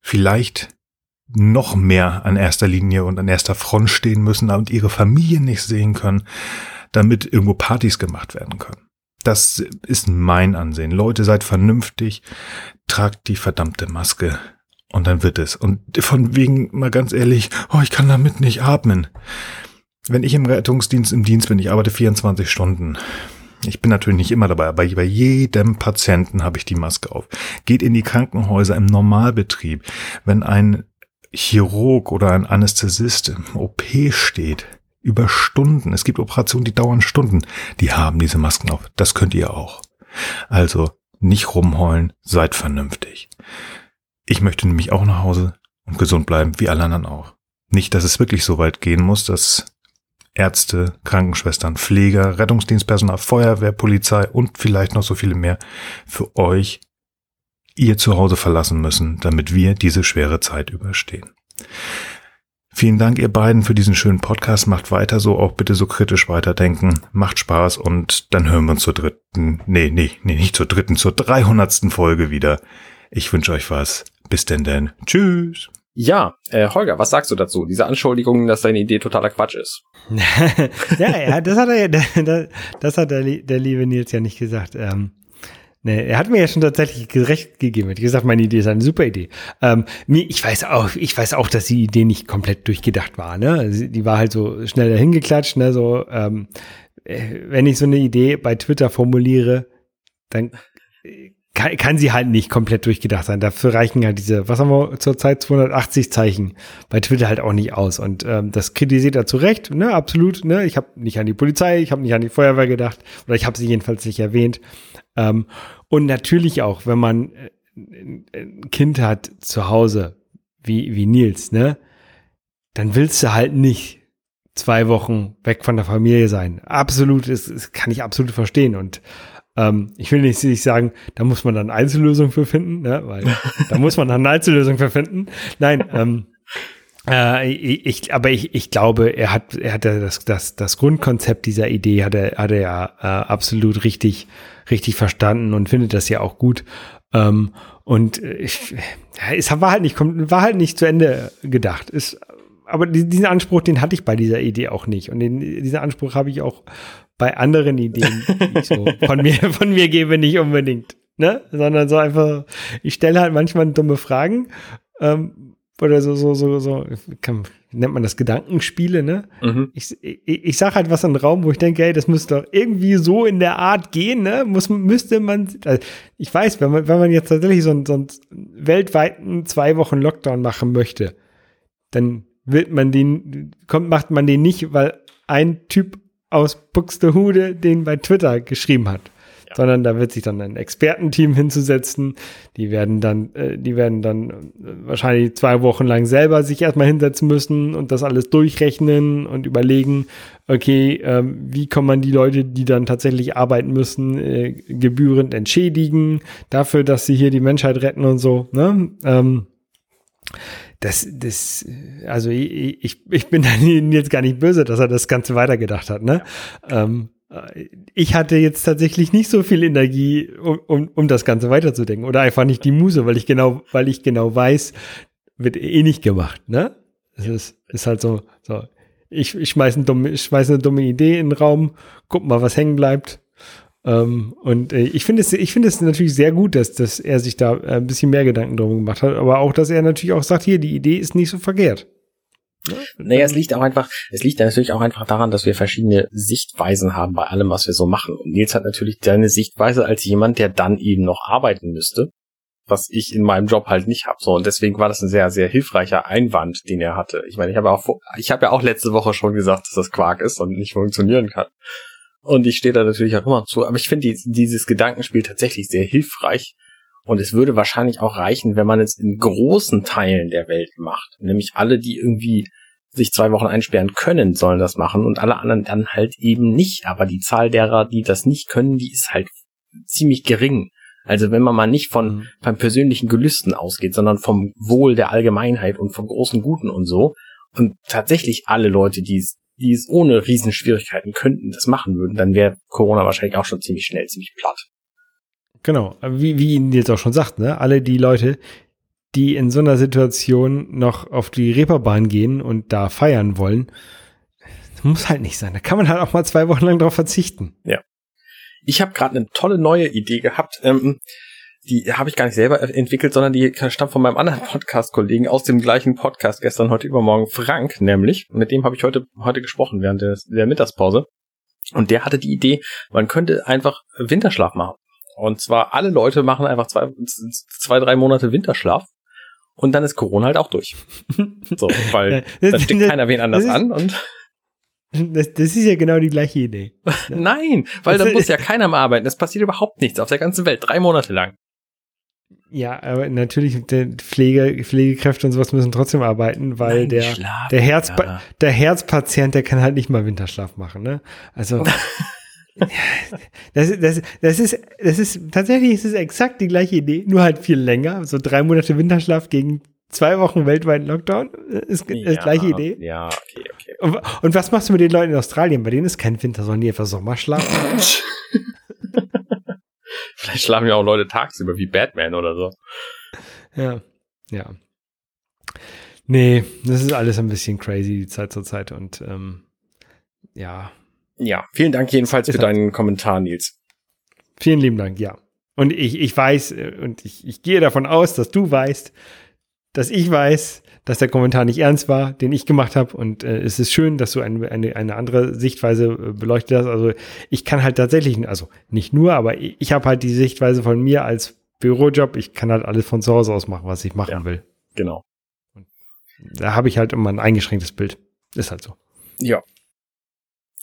vielleicht noch mehr an erster Linie und an erster Front stehen müssen und ihre Familie nicht sehen können, damit irgendwo Partys gemacht werden können. Das ist mein Ansehen. Leute, seid vernünftig, tragt die verdammte Maske und dann wird es. Und von wegen, mal ganz ehrlich, oh, ich kann damit nicht atmen. Wenn ich im Rettungsdienst im Dienst bin, ich arbeite 24 Stunden. Ich bin natürlich nicht immer dabei, aber bei jedem Patienten habe ich die Maske auf. Geht in die Krankenhäuser im Normalbetrieb. Wenn ein Chirurg oder ein Anästhesist im OP steht, über Stunden, es gibt Operationen, die dauern Stunden, die haben diese Masken auf. Das könnt ihr auch. Also nicht rumheulen, seid vernünftig. Ich möchte nämlich auch nach Hause und gesund bleiben, wie alle anderen auch. Nicht, dass es wirklich so weit gehen muss, dass Ärzte, Krankenschwestern, Pfleger, Rettungsdienstpersonal, Feuerwehr, Polizei und vielleicht noch so viele mehr für euch ihr Zuhause verlassen müssen, damit wir diese schwere Zeit überstehen. Vielen Dank, ihr beiden, für diesen schönen Podcast. Macht weiter so, auch bitte so kritisch weiterdenken. Macht Spaß und dann hören wir uns zur dritten, nee, nee, nee, nicht zur dritten, zur dreihundertsten Folge wieder. Ich wünsche euch was. Bis denn denn. Tschüss. Ja, äh, Holger, was sagst du dazu? Diese Anschuldigung, dass deine Idee totaler Quatsch ist. ja, ja, das hat er ja, das hat der, der liebe Nils ja nicht gesagt. Ähm, nee, er hat mir ja schon tatsächlich recht gegeben. Er hat gesagt, meine Idee ist eine super Idee. Ähm, ich weiß auch, ich weiß auch, dass die Idee nicht komplett durchgedacht war. Ne, die war halt so schnell dahingeklatscht. Ne, so, ähm, äh, wenn ich so eine Idee bei Twitter formuliere, dann kann, kann sie halt nicht komplett durchgedacht sein. Dafür reichen halt diese, was haben wir zurzeit, 280 Zeichen bei Twitter halt auch nicht aus. Und ähm, das kritisiert er zu Recht, ne, absolut. Ne, ich habe nicht an die Polizei, ich habe nicht an die Feuerwehr gedacht oder ich habe sie jedenfalls nicht erwähnt. Ähm, und natürlich auch, wenn man äh, ein Kind hat zu Hause, wie wie Nils, ne, dann willst du halt nicht zwei Wochen weg von der Familie sein. Absolut, das, das kann ich absolut verstehen und ähm, ich will nicht, nicht sagen, da muss man dann Einzellösungen für finden, ne? weil da muss man dann eine Einzellösung für finden. Nein, ähm, äh, ich, aber ich, ich glaube, er hat, er hat ja das, das, das Grundkonzept dieser Idee hat er, hat er ja äh, absolut richtig, richtig verstanden und findet das ja auch gut. Ähm, und ich, es war halt nicht, war halt nicht zu Ende gedacht. Ist, aber diesen Anspruch, den hatte ich bei dieser Idee auch nicht. Und den, diesen Anspruch habe ich auch bei anderen Ideen, die ich so von mir, von mir gebe, nicht unbedingt. Ne? Sondern so einfach, ich stelle halt manchmal dumme Fragen, ähm, oder so, so, so, so, kann, nennt man das Gedankenspiele, ne? Mhm. Ich, ich, ich sag halt was in den Raum, wo ich denke, hey, das müsste doch irgendwie so in der Art gehen, ne? Muss, müsste man, also ich weiß, wenn man, wenn man jetzt tatsächlich so einen, so einen weltweiten zwei Wochen Lockdown machen möchte, dann wird man den, kommt, macht man den nicht, weil ein Typ aus Buxtehude den bei Twitter geschrieben hat. Ja. Sondern da wird sich dann ein Expertenteam hinzusetzen. Die werden dann, äh, die werden dann äh, wahrscheinlich zwei Wochen lang selber sich erstmal hinsetzen müssen und das alles durchrechnen und überlegen, okay, äh, wie kann man die Leute, die dann tatsächlich arbeiten müssen, äh, gebührend entschädigen dafür, dass sie hier die Menschheit retten und so. Ne? Ähm, das, das, also ich, ich, bin dann jetzt gar nicht böse, dass er das Ganze weitergedacht hat, ne? Ja. Ähm, ich hatte jetzt tatsächlich nicht so viel Energie, um, um, um das Ganze weiterzudenken. Oder einfach nicht die Muse, weil ich genau, weil ich genau weiß, wird eh nicht gemacht, ne? Es ist, ist halt so, so. Ich, ich schmeiß, ein dumme, ich schmeiß eine dumme Idee in den Raum, guck mal, was hängen bleibt. Ähm, und äh, ich finde es, ich finde es natürlich sehr gut, dass, dass er sich da äh, ein bisschen mehr Gedanken drum gemacht hat, aber auch, dass er natürlich auch sagt, hier, die Idee ist nicht so verkehrt. Naja, es liegt auch einfach, es liegt natürlich auch einfach daran, dass wir verschiedene Sichtweisen haben bei allem, was wir so machen. Und Nils hat natürlich seine Sichtweise als jemand, der dann eben noch arbeiten müsste, was ich in meinem Job halt nicht habe. So und deswegen war das ein sehr, sehr hilfreicher Einwand, den er hatte. Ich meine, ich habe auch, ich habe ja auch letzte Woche schon gesagt, dass das Quark ist und nicht funktionieren kann. Und ich stehe da natürlich auch immer zu. Aber ich finde die, dieses Gedankenspiel tatsächlich sehr hilfreich. Und es würde wahrscheinlich auch reichen, wenn man es in großen Teilen der Welt macht. Nämlich alle, die irgendwie sich zwei Wochen einsperren können, sollen das machen und alle anderen dann halt eben nicht. Aber die Zahl derer, die das nicht können, die ist halt ziemlich gering. Also wenn man mal nicht von mhm. beim persönlichen Gelüsten ausgeht, sondern vom Wohl der Allgemeinheit und vom großen Guten und so. Und tatsächlich alle Leute, die es die es ohne Riesenschwierigkeiten könnten, das machen würden, dann wäre Corona wahrscheinlich auch schon ziemlich schnell, ziemlich platt. Genau, wie, wie ihn jetzt auch schon sagt, ne? Alle die Leute, die in so einer Situation noch auf die Reeperbahn gehen und da feiern wollen, muss halt nicht sein. Da kann man halt auch mal zwei Wochen lang drauf verzichten. Ja. Ich habe gerade eine tolle neue Idee gehabt. Ähm, die habe ich gar nicht selber entwickelt, sondern die stammt von meinem anderen Podcast-Kollegen aus dem gleichen Podcast gestern, heute übermorgen, Frank nämlich. Mit dem habe ich heute, heute gesprochen während der, der Mittagspause. Und der hatte die Idee, man könnte einfach Winterschlaf machen. Und zwar alle Leute machen einfach zwei, zwei drei Monate Winterschlaf. Und dann ist Corona halt auch durch. So, weil da steckt keiner wen anders an und das, das ist ja genau die gleiche Idee. Nein, weil da muss ja keiner mehr arbeiten. Es passiert überhaupt nichts auf der ganzen Welt, drei Monate lang. Ja, aber natürlich, Pflege, Pflegekräfte und sowas müssen trotzdem arbeiten, weil Nein, der, der, Herz, ja. der Herzpatient, der kann halt nicht mal Winterschlaf machen, ne? Also, das, das, das ist, das ist, tatsächlich ist es exakt die gleiche Idee, nur halt viel länger. So drei Monate Winterschlaf gegen zwei Wochen weltweiten Lockdown ist, ja, ist gleiche Idee. Ja, okay, okay. Und, und, was machst du mit den Leuten in Australien? Bei denen ist kein Winter, sondern die einfach Sommer schlafen. Vielleicht schlafen ja auch Leute tagsüber wie Batman oder so. Ja, ja. Nee, das ist alles ein bisschen crazy, die Zeit zur Zeit. Und ähm, ja. Ja, vielen Dank jedenfalls für deinen Kommentar, Nils. Vielen lieben Dank, ja. Und ich, ich weiß äh, und ich, ich gehe davon aus, dass du weißt, dass ich weiß, dass der Kommentar nicht ernst war, den ich gemacht habe. Und äh, es ist schön, dass du ein, eine, eine andere Sichtweise äh, beleuchtet hast. Also ich kann halt tatsächlich, also nicht nur, aber ich, ich habe halt die Sichtweise von mir als Bürojob. Ich kann halt alles von zu Hause aus machen, was ich machen ja, will. Genau. Und da habe ich halt immer ein eingeschränktes Bild. Ist halt so. Ja.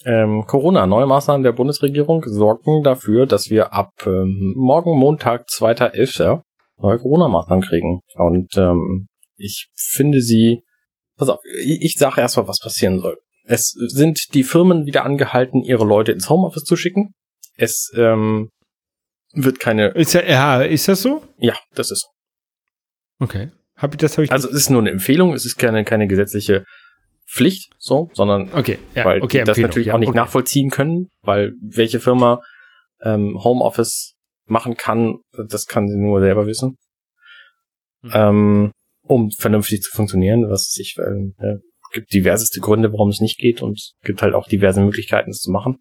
Ähm, Corona, neue Maßnahmen der Bundesregierung sorgen dafür, dass wir ab ähm, morgen Montag, 2.11. neue Corona-Maßnahmen kriegen. Und ähm, ich finde sie, pass auf, ich sage erstmal, was passieren soll. Es sind die Firmen wieder angehalten, ihre Leute ins Homeoffice zu schicken. Es ähm, wird keine. Ist ja, ja, ist das so? Ja, das ist so. Okay. Hab ich, das hab ich also es ist nur eine Empfehlung, es ist keine, keine gesetzliche Pflicht, so, sondern okay, ja, weil okay, die das natürlich ja, auch nicht okay. nachvollziehen können, weil welche Firma ähm, Homeoffice machen kann, das kann sie nur selber wissen. Mhm. Ähm, um vernünftig zu funktionieren, was sich äh, gibt diverseste Gründe, warum es nicht geht und gibt halt auch diverse Möglichkeiten, es zu machen.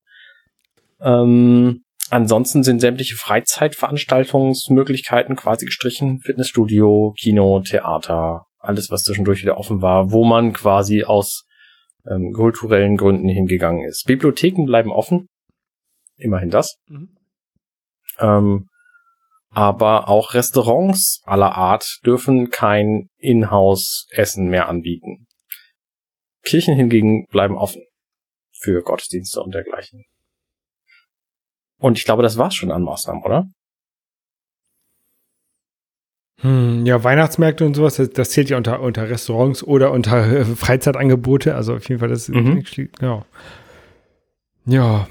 Ähm, ansonsten sind sämtliche Freizeitveranstaltungsmöglichkeiten quasi gestrichen. Fitnessstudio, Kino, Theater, alles, was zwischendurch wieder offen war, wo man quasi aus ähm, kulturellen Gründen hingegangen ist. Bibliotheken bleiben offen. Immerhin das. Mhm. Ähm, aber auch Restaurants aller Art dürfen kein Inhouse-Essen mehr anbieten. Kirchen hingegen bleiben offen für Gottesdienste und dergleichen. Und ich glaube, das war's schon an Maßnahmen, oder? Hm, ja, Weihnachtsmärkte und sowas, das, das, zählt ja unter, unter Restaurants oder unter äh, Freizeitangebote. Also auf jeden Fall, das mhm. ja. Ja,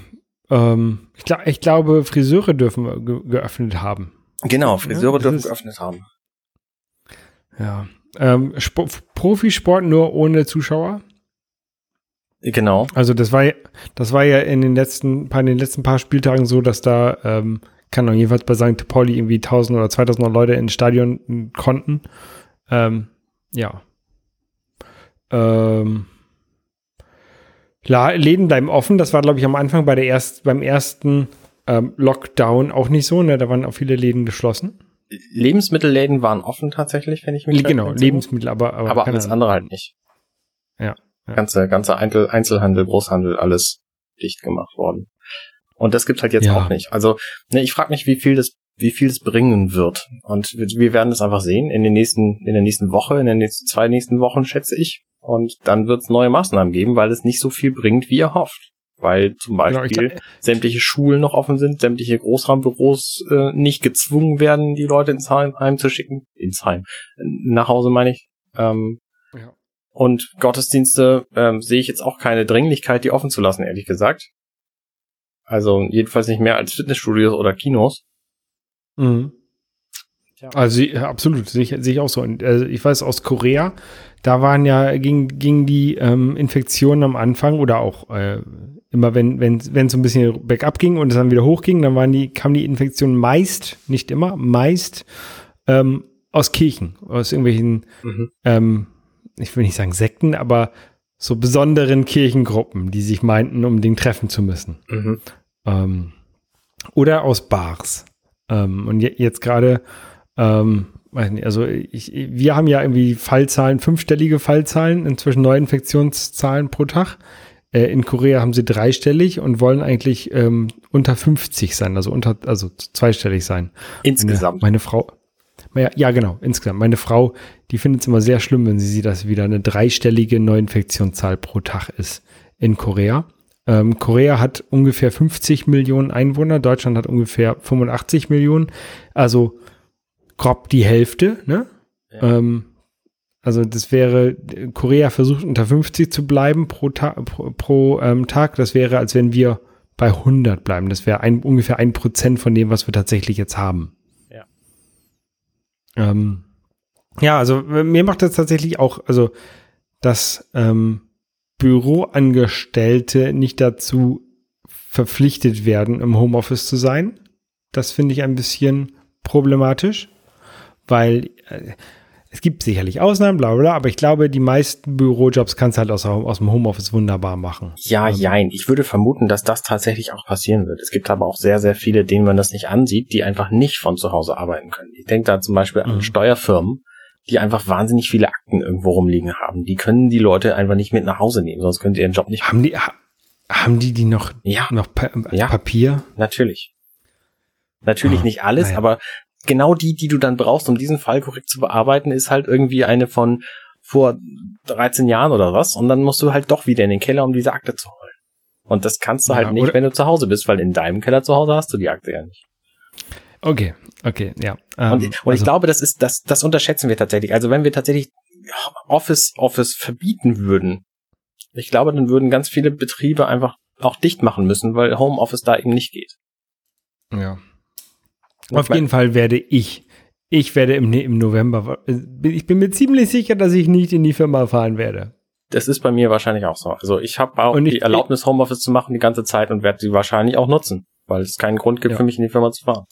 ähm, ich, glaub, ich glaube, Friseure dürfen ge geöffnet haben. Genau, Friseure ja, dürfen geöffnet haben. Ja. Ähm, Profisport nur ohne Zuschauer? Genau. Also das war das war ja in den letzten bei den letzten paar Spieltagen so, dass da ähm, kann man jedenfalls bei St. Pauli irgendwie 1000 oder 2000 Leute ins Stadion konnten. Ähm, ja. Ähm, Läden bleiben offen. Das war glaube ich am Anfang bei der erst beim ersten ähm, Lockdown auch nicht so, ne? Da waren auch viele Läden geschlossen. Lebensmittelläden waren offen tatsächlich, wenn ich mich Genau, erinnere. Lebensmittel, aber aber, aber alles andere halt nicht. Ja. ja. Ganze ganze Einzelhandel, Großhandel, alles dicht gemacht worden. Und das gibt's halt jetzt ja. auch nicht. Also, ne, ich frage mich, wie viel das wie viel es bringen wird. Und wir werden es einfach sehen in den nächsten, in der nächsten Woche, in den nächsten zwei nächsten Wochen, schätze ich. Und dann wird es neue Maßnahmen geben, weil es nicht so viel bringt, wie er hofft. Weil zum genau, Beispiel genau, sämtliche Schulen noch offen sind, sämtliche Großraumbüros äh, nicht gezwungen werden, die Leute ins Heim, Heim zu schicken. Ins Heim. Nach Hause meine ich. Ähm, ja. Und Gottesdienste ähm, sehe ich jetzt auch keine Dringlichkeit, die offen zu lassen, ehrlich gesagt. Also jedenfalls nicht mehr als Fitnessstudios oder Kinos. Mhm. Ja. Also absolut, sehe ich, sehe ich auch so. Und, also ich weiß aus Korea, da waren ja, ging, ging die ähm, Infektionen am Anfang oder auch äh, immer wenn, wenn, wenn es so ein bisschen bergab ging und es dann wieder hochging, dann waren die, kam die Infektion meist, nicht immer, meist ähm, aus Kirchen, aus irgendwelchen, mhm. ähm, ich will nicht sagen Sekten, aber so besonderen Kirchengruppen, die sich meinten, um den treffen zu müssen. Mhm. Ähm, oder aus Bars. Ähm, und je, jetzt gerade, ähm, also ich, wir haben ja irgendwie Fallzahlen, fünfstellige Fallzahlen, inzwischen Neuinfektionszahlen pro Tag. Äh, in Korea haben sie dreistellig und wollen eigentlich ähm, unter 50 sein, also unter, also zweistellig sein. Insgesamt. Meine, meine Frau, ja, ja, genau, insgesamt. Meine Frau, die findet es immer sehr schlimm, wenn sie sieht, dass wieder eine dreistellige Neuinfektionszahl pro Tag ist in Korea. Ähm, Korea hat ungefähr 50 Millionen Einwohner, Deutschland hat ungefähr 85 Millionen, also grob die Hälfte. Ne? Ja. Ähm, also das wäre, Korea versucht unter 50 zu bleiben pro, Ta pro, pro ähm, Tag. Das wäre, als wenn wir bei 100 bleiben. Das wäre ein, ungefähr ein Prozent von dem, was wir tatsächlich jetzt haben. Ja. Ähm, ja, also mir macht das tatsächlich auch, also das ähm, Büroangestellte nicht dazu verpflichtet werden, im Homeoffice zu sein. Das finde ich ein bisschen problematisch, weil äh, es gibt sicherlich Ausnahmen, bla bla, aber ich glaube, die meisten Bürojobs kannst du halt aus, aus dem Homeoffice wunderbar machen. Ja, also. jein. Ich würde vermuten, dass das tatsächlich auch passieren wird. Es gibt aber auch sehr, sehr viele, denen man das nicht ansieht, die einfach nicht von zu Hause arbeiten können. Ich denke da zum Beispiel an mhm. Steuerfirmen, die einfach wahnsinnig viele Akten irgendwo rumliegen haben. Die können die Leute einfach nicht mit nach Hause nehmen, sonst können sie ihren Job nicht haben. Die, ha, haben die die noch, ja. noch pa ja. Papier? Natürlich. Natürlich oh, nicht alles, naja. aber genau die, die du dann brauchst, um diesen Fall korrekt zu bearbeiten, ist halt irgendwie eine von vor 13 Jahren oder was. Und dann musst du halt doch wieder in den Keller, um diese Akte zu holen. Und das kannst du halt ja, nicht, wenn du zu Hause bist, weil in deinem Keller zu Hause hast du die Akte ja nicht. Okay, okay, ja. Ähm, und, und also, ich glaube, das ist, das, das unterschätzen wir tatsächlich. Also wenn wir tatsächlich Office, Office verbieten würden, ich glaube, dann würden ganz viele Betriebe einfach auch dicht machen müssen, weil Homeoffice da eben nicht geht. Ja. Auf jeden Fall werde ich, ich werde im, im November, ich bin mir ziemlich sicher, dass ich nicht in die Firma fahren werde. Das ist bei mir wahrscheinlich auch so. Also ich habe auch ich, die Erlaubnis, Homeoffice zu machen die ganze Zeit und werde sie wahrscheinlich auch nutzen, weil es keinen Grund gibt ja. für mich in die Firma zu fahren.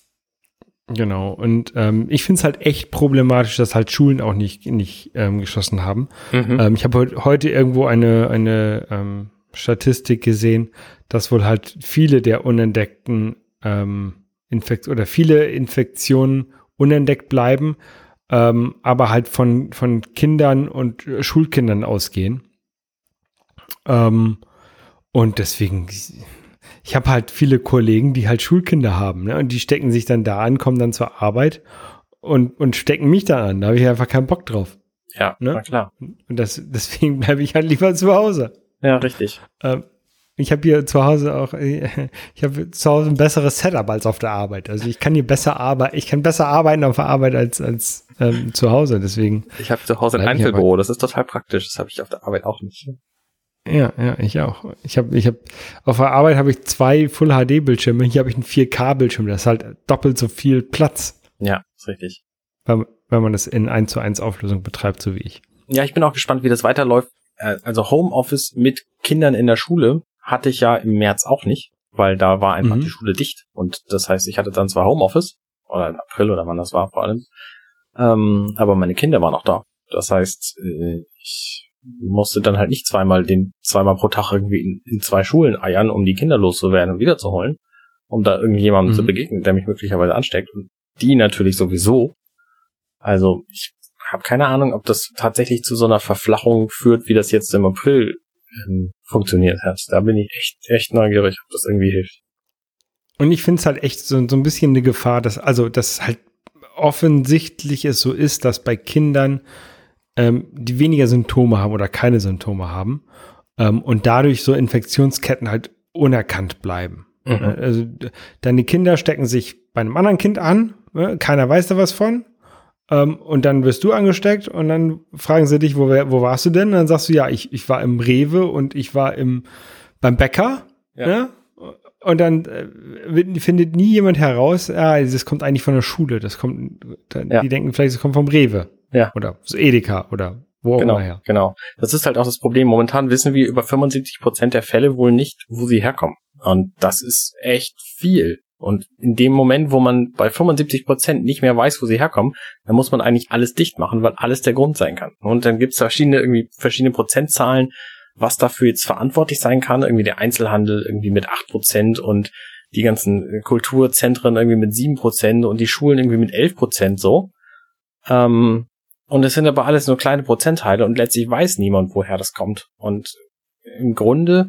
Genau, und ähm, ich finde es halt echt problematisch, dass halt Schulen auch nicht, nicht ähm, geschlossen haben. Mhm. Ähm, ich habe heut, heute irgendwo eine, eine ähm, Statistik gesehen, dass wohl halt viele der unentdeckten ähm, Infektionen oder viele Infektionen unentdeckt bleiben, ähm, aber halt von, von Kindern und Schulkindern ausgehen. Ähm, und deswegen ich habe halt viele Kollegen, die halt Schulkinder haben, ne? Und die stecken sich dann da an, kommen dann zur Arbeit und, und stecken mich da an. Da habe ich einfach keinen Bock drauf. Ja, ne? na klar. Und das, deswegen bleibe ich halt lieber zu Hause. Ja, richtig. Ähm, ich habe hier zu Hause auch, ich habe zu Hause ein besseres Setup als auf der Arbeit. Also ich kann hier besser arbeiten, ich kann besser arbeiten auf der Arbeit als, als ähm, zu Hause. Deswegen. Ich habe zu Hause ein Einzelbüro, das ist total praktisch. Das habe ich auf der Arbeit auch nicht. Ja, ja, ich auch. Ich habe, ich habe auf der Arbeit habe ich zwei Full HD Bildschirme. Hier habe ich einen 4K Bildschirm. Das ist halt doppelt so viel Platz. Ja, ist richtig. Wenn, wenn man das in 1 zu 1 Auflösung betreibt, so wie ich. Ja, ich bin auch gespannt, wie das weiterläuft. Äh, also Homeoffice mit Kindern in der Schule hatte ich ja im März auch nicht, weil da war einfach mhm. die Schule dicht. Und das heißt, ich hatte dann zwar Homeoffice, oder im April oder wann das war vor allem, ähm, aber meine Kinder waren auch da. Das heißt, äh, ich musste dann halt nicht zweimal den zweimal pro Tag irgendwie in, in zwei Schulen eiern, um die Kinder loszuwerden und wiederzuholen, um da irgendjemandem Mhm. zu begegnen, der mich möglicherweise ansteckt. Und die natürlich sowieso. Also ich habe keine Ahnung, ob das tatsächlich zu so einer Verflachung führt, wie das jetzt im April ähm, funktioniert hat. Da bin ich echt, echt neugierig, ob das irgendwie hilft. Und ich finde es halt echt so, so ein bisschen eine Gefahr, dass, also, dass halt offensichtlich es so ist, dass bei Kindern, ähm, die weniger Symptome haben oder keine Symptome haben, ähm, und dadurch so Infektionsketten halt unerkannt bleiben. Mhm. Also deine Kinder stecken sich bei einem anderen Kind an, ne? keiner weiß da was von. Ähm, und dann wirst du angesteckt und dann fragen sie dich, wo, wo warst du denn? Und dann sagst du, ja, ich, ich war im Rewe und ich war im, beim Bäcker. Ja. Ne? Und dann äh, findet nie jemand heraus, ja, das kommt eigentlich von der Schule. Das kommt, dann, Ja. die denken vielleicht, es kommt vom Rewe. Ja. Oder Edeka oder wo auch Genau, immer her. genau. Das ist halt auch das Problem. Momentan wissen wir über 75 Prozent der Fälle wohl nicht, wo sie herkommen. Und das ist echt viel. Und in dem Moment, wo man bei 75 Prozent nicht mehr weiß, wo sie herkommen, dann muss man eigentlich alles dicht machen, weil alles der Grund sein kann. Und dann gibt's verschiedene, irgendwie verschiedene Prozentzahlen, was dafür jetzt verantwortlich sein kann. Irgendwie der Einzelhandel irgendwie mit 8 Prozent und die ganzen Kulturzentren irgendwie mit 7 Prozent und die Schulen irgendwie mit 11 Prozent so. Ähm, und es sind aber alles nur kleine Prozentteile und letztlich weiß niemand, woher das kommt. Und im Grunde,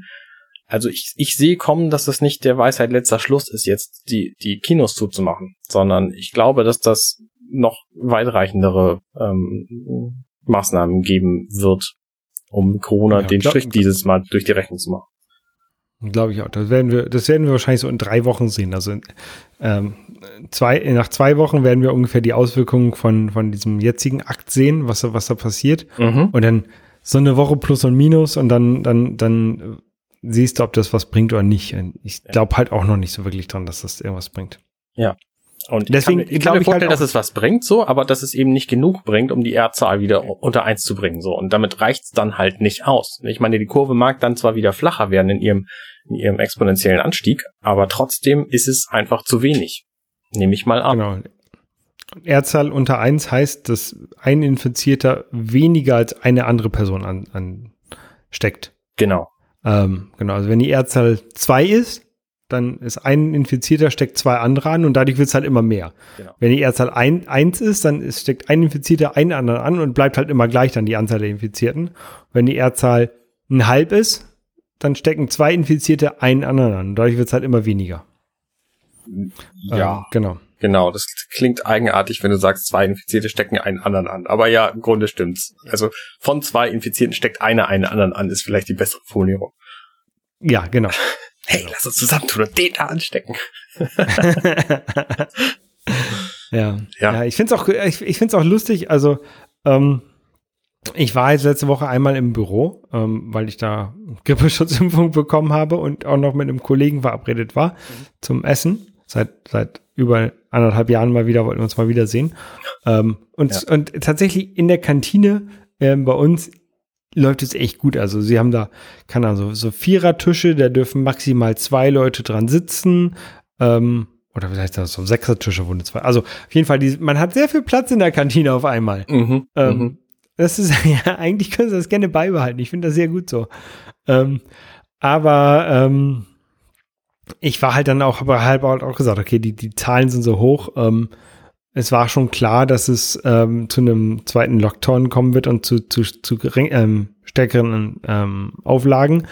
also ich, ich sehe kommen, dass das nicht der Weisheit letzter Schluss ist, jetzt die, die Kinos zuzumachen, sondern ich glaube, dass das noch weitreichendere ähm, Maßnahmen geben wird, um Corona Ja, den glaub- Strich dieses Mal durch die Rechnung zu machen. Glaube ich auch. Das werden wir, das werden wir wahrscheinlich so in drei Wochen sehen. Also ähm, zwei, nach zwei Wochen werden wir ungefähr die Auswirkungen von, von diesem jetzigen Akt sehen, was, da- was da passiert. Mhm. Und dann so eine Woche plus und minus und dann, dann, dann siehst du, ob das was bringt oder nicht. Ich glaube halt auch noch nicht so wirklich dran, dass das irgendwas bringt. Und Deswegen ich kann, ich kann mir halt dass es was bringt, so, aber dass es eben nicht genug bringt, um die R-Zahl wieder unter eins zu bringen, so. Und damit reicht's dann halt nicht aus. Ich meine, die Kurve mag dann zwar wieder flacher werden in ihrem, in ihrem exponentiellen Anstieg, aber trotzdem ist es einfach zu wenig. Nehme ich mal an. Genau. R-Zahl unter eins heißt, dass ein Infizierter weniger als eine andere Person an, ansteckt. Genau. Ähm, genau, also wenn die R-Zahl 2 ist, dann ist ein Infizierter, steckt zwei andere an und dadurch wird es halt immer mehr. Genau. Wenn die R-Zahl 1 ist, dann ist, steckt ein Infizierter einen anderen an und bleibt halt immer gleich dann die Anzahl der Infizierten. Wenn die R-Zahl ein halb ist, dann stecken zwei Infizierte einen anderen an. Dadurch wird es halt immer weniger. Ja. Ähm, genau. Genau, das klingt eigenartig, wenn du sagst, zwei Infizierte stecken einen anderen an. Aber ja, im Grunde stimmt's. Also von zwei Infizierten steckt einer einen anderen an, ist vielleicht die bessere Formulierung. Ja, genau. Hey, lass uns zusammentun und den da anstecken. ja. Ja. ja. ich finde es auch, ich, ich find's auch lustig. Also, ähm, ich war jetzt letzte Woche einmal im Büro, ähm, weil ich da Grippeschutzimpfung bekommen habe und auch noch mit einem Kollegen verabredet war zum Essen. Seit, seit über anderthalb Jahren mal wieder, wollten wir uns mal wiedersehen. Ähm, und, Ja. und tatsächlich in der Kantine ähm, bei uns läuft es echt gut. Also sie haben da, kann also so Vierertische, da dürfen maximal zwei Leute dran sitzen. Ähm, oder wie heißt das, so Sechsertische, wo nur zwei. Also auf jeden Fall, die, man hat sehr viel Platz in der Kantine auf einmal. Mhm. Ähm, mhm. Das ist ja, eigentlich können sie das gerne beibehalten. Ich finde das sehr gut so. Ähm, aber ähm, ich war halt dann auch, aber halt auch gesagt, okay, die, die Zahlen sind so hoch. Ähm, es war schon klar, dass es ähm, zu einem zweiten Lockdown kommen wird und zu, zu, zu gering, ähm, stärkeren ähm, Auflagen.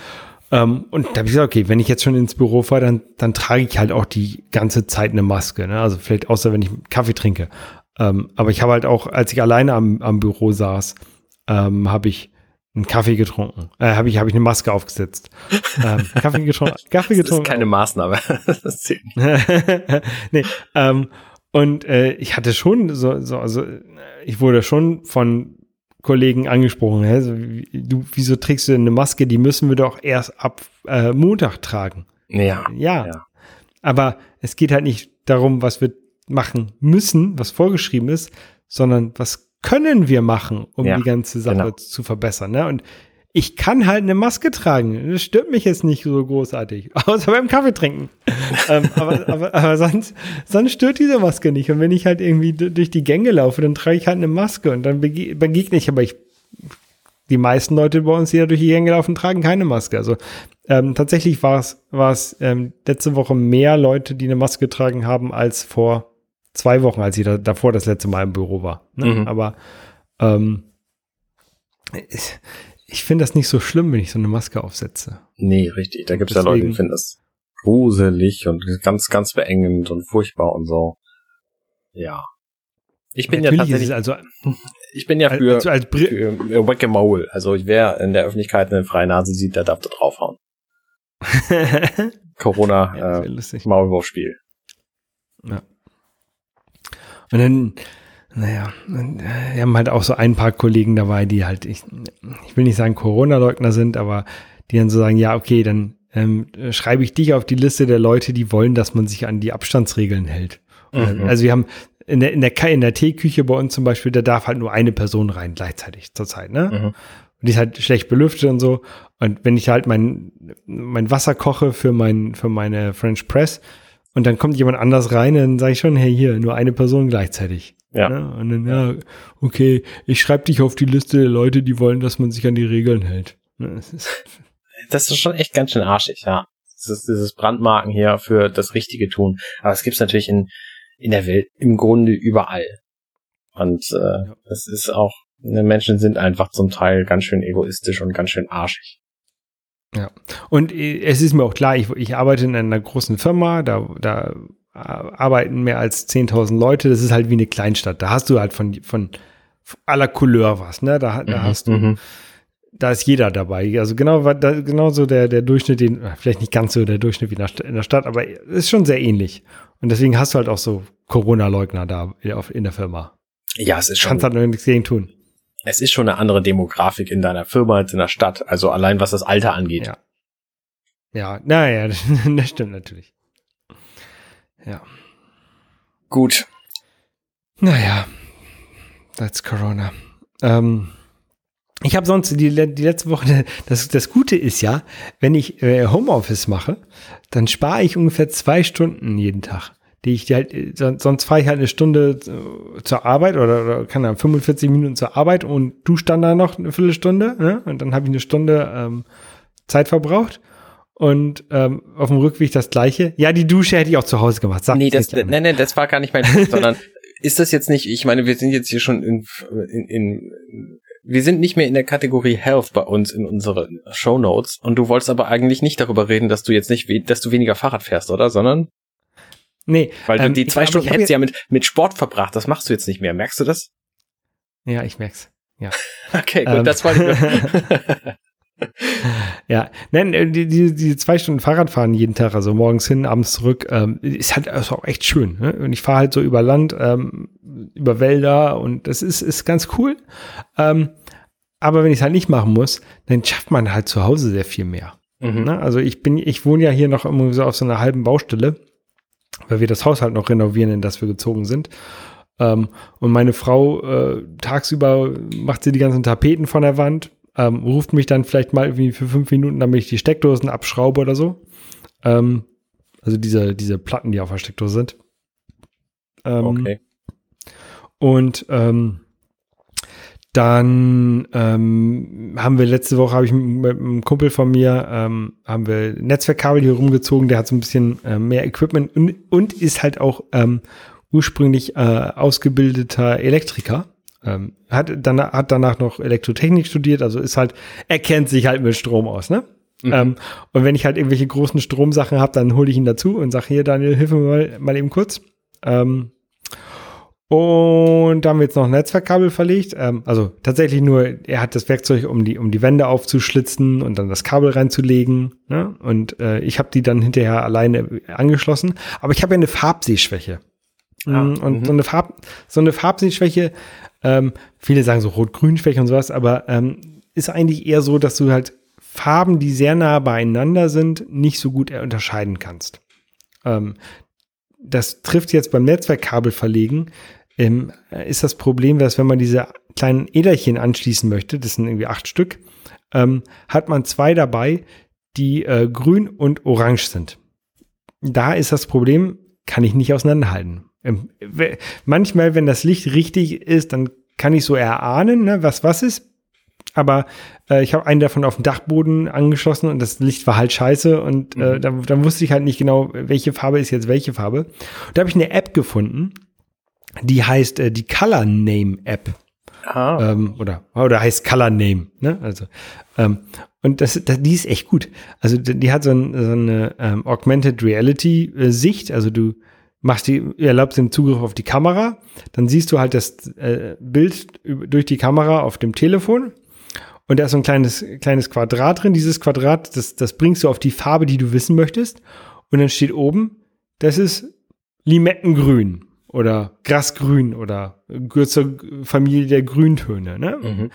Ähm, und da habe ich gesagt, okay, wenn ich jetzt schon ins Büro fahre, dann, dann trage ich halt auch die ganze Zeit eine Maske. Ne? Also vielleicht außer wenn ich Kaffee trinke. Ähm, aber ich habe halt auch, als ich alleine am, am Büro saß, ähm, habe ich einen Kaffee getrunken. Äh, habe ich, habe ich eine Maske aufgesetzt. ähm, Kaffee getrunken. Kaffee Das ist getrunken. keine Maßnahme. Das zählt nee, ähm, und äh, ich hatte schon so, so, also äh, ich wurde schon von Kollegen angesprochen, hä? So, du, wieso trägst du denn eine Maske? Die müssen wir doch erst ab äh, Montag tragen. ja. Ja. Ja. Aber es geht halt nicht darum, was wir machen müssen, was vorgeschrieben ist, sondern was können wir machen, um Ja, die ganze Sache genau. zu verbessern. Ne? Und ich kann halt eine Maske tragen. Das stört mich jetzt nicht so großartig. Außer beim Kaffee trinken. ähm, aber aber, aber sonst, sonst stört diese Maske nicht. Und wenn ich halt irgendwie durch die Gänge laufe, dann trage ich halt eine Maske und dann bege begegne ich, aber ich die meisten Leute bei uns, die da durch die Gänge laufen, tragen keine Maske. Also ähm, tatsächlich war es war es ähm, letzte Woche mehr Leute, die eine Maske getragen haben, als vor zwei Wochen, als ich da, davor das letzte Mal im Büro war. Ne? Mhm. Aber ähm, ich, ich finde das nicht so schlimm, wenn ich so eine Maske aufsetze. Nee, richtig. Da gibt es ja Leute, die finden das gruselig und ganz, ganz beengend und furchtbar und so. Ja. Ich bin Natürlich ja tatsächlich, also, ich bin ja für, also als, als für Whack-a-Mole. Also wer in der Öffentlichkeit eine freie Nase sieht, der darf da draufhauen. Corona ja, äh, Maulwurfspiel. Ja. Und dann, naja, wir haben halt auch so ein paar Kollegen dabei, die halt, ich, ich will nicht sagen Corona-Leugner sind, aber die dann so sagen, ja, okay, dann ähm, schreibe ich dich auf die Liste der Leute, die wollen, dass man sich an die Abstandsregeln hält. Mhm. Also wir haben in der, in der, in der Teeküche bei uns zum Beispiel, da darf halt nur eine Person rein gleichzeitig zurzeit, ne? Mhm. Und die ist halt schlecht belüftet und so. Und wenn ich halt mein, mein Wasser koche für mein, für meine French Press und dann kommt jemand anders rein, dann sage ich schon, hey, hier, nur eine Person gleichzeitig. Ja. Ne? Und dann, ja, okay, ich schreibe dich auf die Liste der Leute, die wollen, dass man sich an die Regeln hält. Ne? Das ist schon echt ganz schön arschig, ja. Das ist dieses Brandmarken hier für das Richtige tun. Aber es gibt es natürlich in, in der Welt im Grunde überall. Und äh, ja. das ist auch, ne, Menschen sind einfach zum Teil ganz schön egoistisch und ganz schön arschig. Ja, und äh, es ist mir auch klar, ich, ich arbeite in einer großen Firma, da, da arbeiten mehr als 10.000 Leute, das ist halt wie eine Kleinstadt. Da hast du halt von, von aller Couleur was, ne? Da, da mhm, hast du, mhm. da ist jeder dabei. Also genau, da, genau so der, der Durchschnitt, den, vielleicht nicht ganz so der Durchschnitt wie in der Stadt, aber ist schon sehr ähnlich. Und deswegen hast du halt auch so Corona-Leugner da in der Firma. Ja, es ist schon. Kannst halt nur nichts gegen tun. Es ist schon eine andere Demografik in deiner Firma als in der Stadt. Also allein was das Alter angeht. Ja. Ja, naja, das stimmt natürlich. Ja. Gut. Naja, that's Corona. Ähm, ich habe sonst die, die letzte Woche, das, das Gute ist ja, wenn ich äh, Homeoffice mache, dann spare ich ungefähr zwei Stunden jeden Tag. Die ich halt, sonst fahre ich halt eine Stunde äh, zur Arbeit oder, oder kann dann 45 Minuten zur Arbeit und du stand da noch eine Viertelstunde ne? und dann habe ich eine Stunde ähm, Zeit verbraucht. Und ähm, auf dem Rückweg das gleiche. Ja, die Dusche hätte ich auch zu Hause gemacht. Sag nee, das, nee, nee, das war gar nicht mein Punkt, sondern ist das jetzt nicht, ich meine, wir sind jetzt hier schon in, in, in wir sind nicht mehr in der Kategorie Health bei uns in unseren Show Notes und du wolltest aber eigentlich nicht darüber reden, dass du jetzt nicht, dass du weniger Fahrrad fährst, oder? Sondern? Nee. Weil du ähm, die zwei ich, Stunden hättest ja mit, mit Sport verbracht, das machst du jetzt nicht mehr. Merkst du das? Ja, ich merk's. Ja. okay, gut, ähm. das war ich. ja, nein, äh, die, die, die zwei Stunden Fahrradfahren jeden Tag, also morgens hin, abends zurück, ähm, ist halt also auch echt schön. Ne? Und ich fahre halt so über Land, ähm, über Wälder und das ist, ist ganz cool. Ähm, aber wenn ich es halt nicht machen muss, dann schafft man halt zu Hause sehr viel mehr. Mhm. Ne? Also ich bin, ich wohne ja hier noch immer so auf so einer halben Baustelle, weil wir das Haus halt noch renovieren, in das wir gezogen sind. Ähm, und meine Frau äh, tagsüber macht sie die ganzen Tapeten von der Wand, ähm, ruft mich dann vielleicht mal irgendwie für fünf Minuten, damit ich die Steckdosen abschraube oder so. Ähm, also diese, diese Platten, die auf der Steckdose sind. Ähm, okay. Und ähm, dann ähm, haben wir letzte Woche, habe ich mit einem Kumpel von mir, ähm, haben wir Netzwerkkabel hier rumgezogen, der hat so ein bisschen äh, mehr Equipment und, und ist halt auch ähm, ursprünglich äh, ausgebildeter Elektriker. Ähm, hat, dann, hat danach noch Elektrotechnik studiert, also ist halt, er kennt sich halt mit Strom aus, ne? Mhm. Ähm, und wenn ich halt irgendwelche großen Stromsachen habe, dann hole ich ihn dazu und sage, hier, Daniel, hilf mir mal, mal eben kurz. Ähm, und da haben wir jetzt noch ein Netzwerkkabel verlegt. Ähm, also tatsächlich nur, er hat das Werkzeug, um die, um die Wände aufzuschlitzen und dann das Kabel reinzulegen. Ne? Und äh, ich habe die dann hinterher alleine angeschlossen. Aber ich habe ja eine Farbsehschwäche. Ah, mm, und -hmm. so eine Farb, so eine Farbsehschwäche ähm, viele sagen so Rot-Grün-Schwäche und sowas, aber ähm, ist eigentlich eher so, dass du halt Farben, die sehr nah beieinander sind, nicht so gut unterscheiden kannst. Ähm, das trifft jetzt beim Netzwerkkabel verlegen, ähm, ist das Problem, dass wenn man diese kleinen Äderchen anschließen möchte, das sind irgendwie acht Stück, ähm, hat man zwei dabei, die äh, grün und orange sind. Da ist das Problem, kann ich nicht auseinanderhalten. Ähm, manchmal, wenn das Licht richtig ist, dann kann ich so erahnen, ne, was was ist. Aber äh, ich habe einen davon auf dem Dachboden angeschlossen und das Licht war halt scheiße und äh, dann, dann wusste ich halt nicht genau, welche Farbe ist jetzt welche Farbe. Und da habe ich eine App gefunden, die heißt äh, die Color Name App. Ah. Ähm, oder, oder heißt Color Name, ne? Also, ähm, und das, das, die ist echt gut. Also die, die hat so, ein, so eine ähm, Augmented Reality äh, Sicht. Also du machst die, erlaubst den Zugriff auf die Kamera, dann siehst du halt das äh, Bild durch die Kamera auf dem Telefon. Und da ist so ein kleines, kleines Quadrat drin. Dieses Quadrat, das, das bringst du auf die Farbe, die du wissen möchtest. Und dann steht oben, das ist Limettengrün oder Grasgrün oder zur Familie der Grüntöne. Ne? Mhm.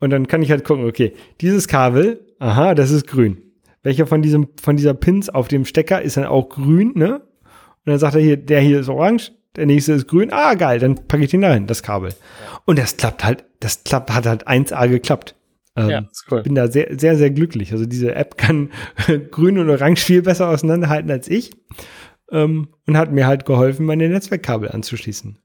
Und dann kann ich halt gucken, okay, dieses Kabel, aha, das ist grün. Welcher von diesem, von dieser Pins auf dem Stecker ist dann auch grün, ne? Und dann sagt er hier, der hier ist orange, der nächste ist grün. Ah, geil, dann packe ich den da hin, das Kabel. Und das klappt halt, das klappt, hat halt 1A geklappt. Ähm, Ja, ist cool. bin da sehr, sehr, sehr glücklich. Also diese App kann grün und orange viel besser auseinanderhalten als ich. Ähm, und hat mir halt geholfen, meine Netzwerkkabel anzuschließen.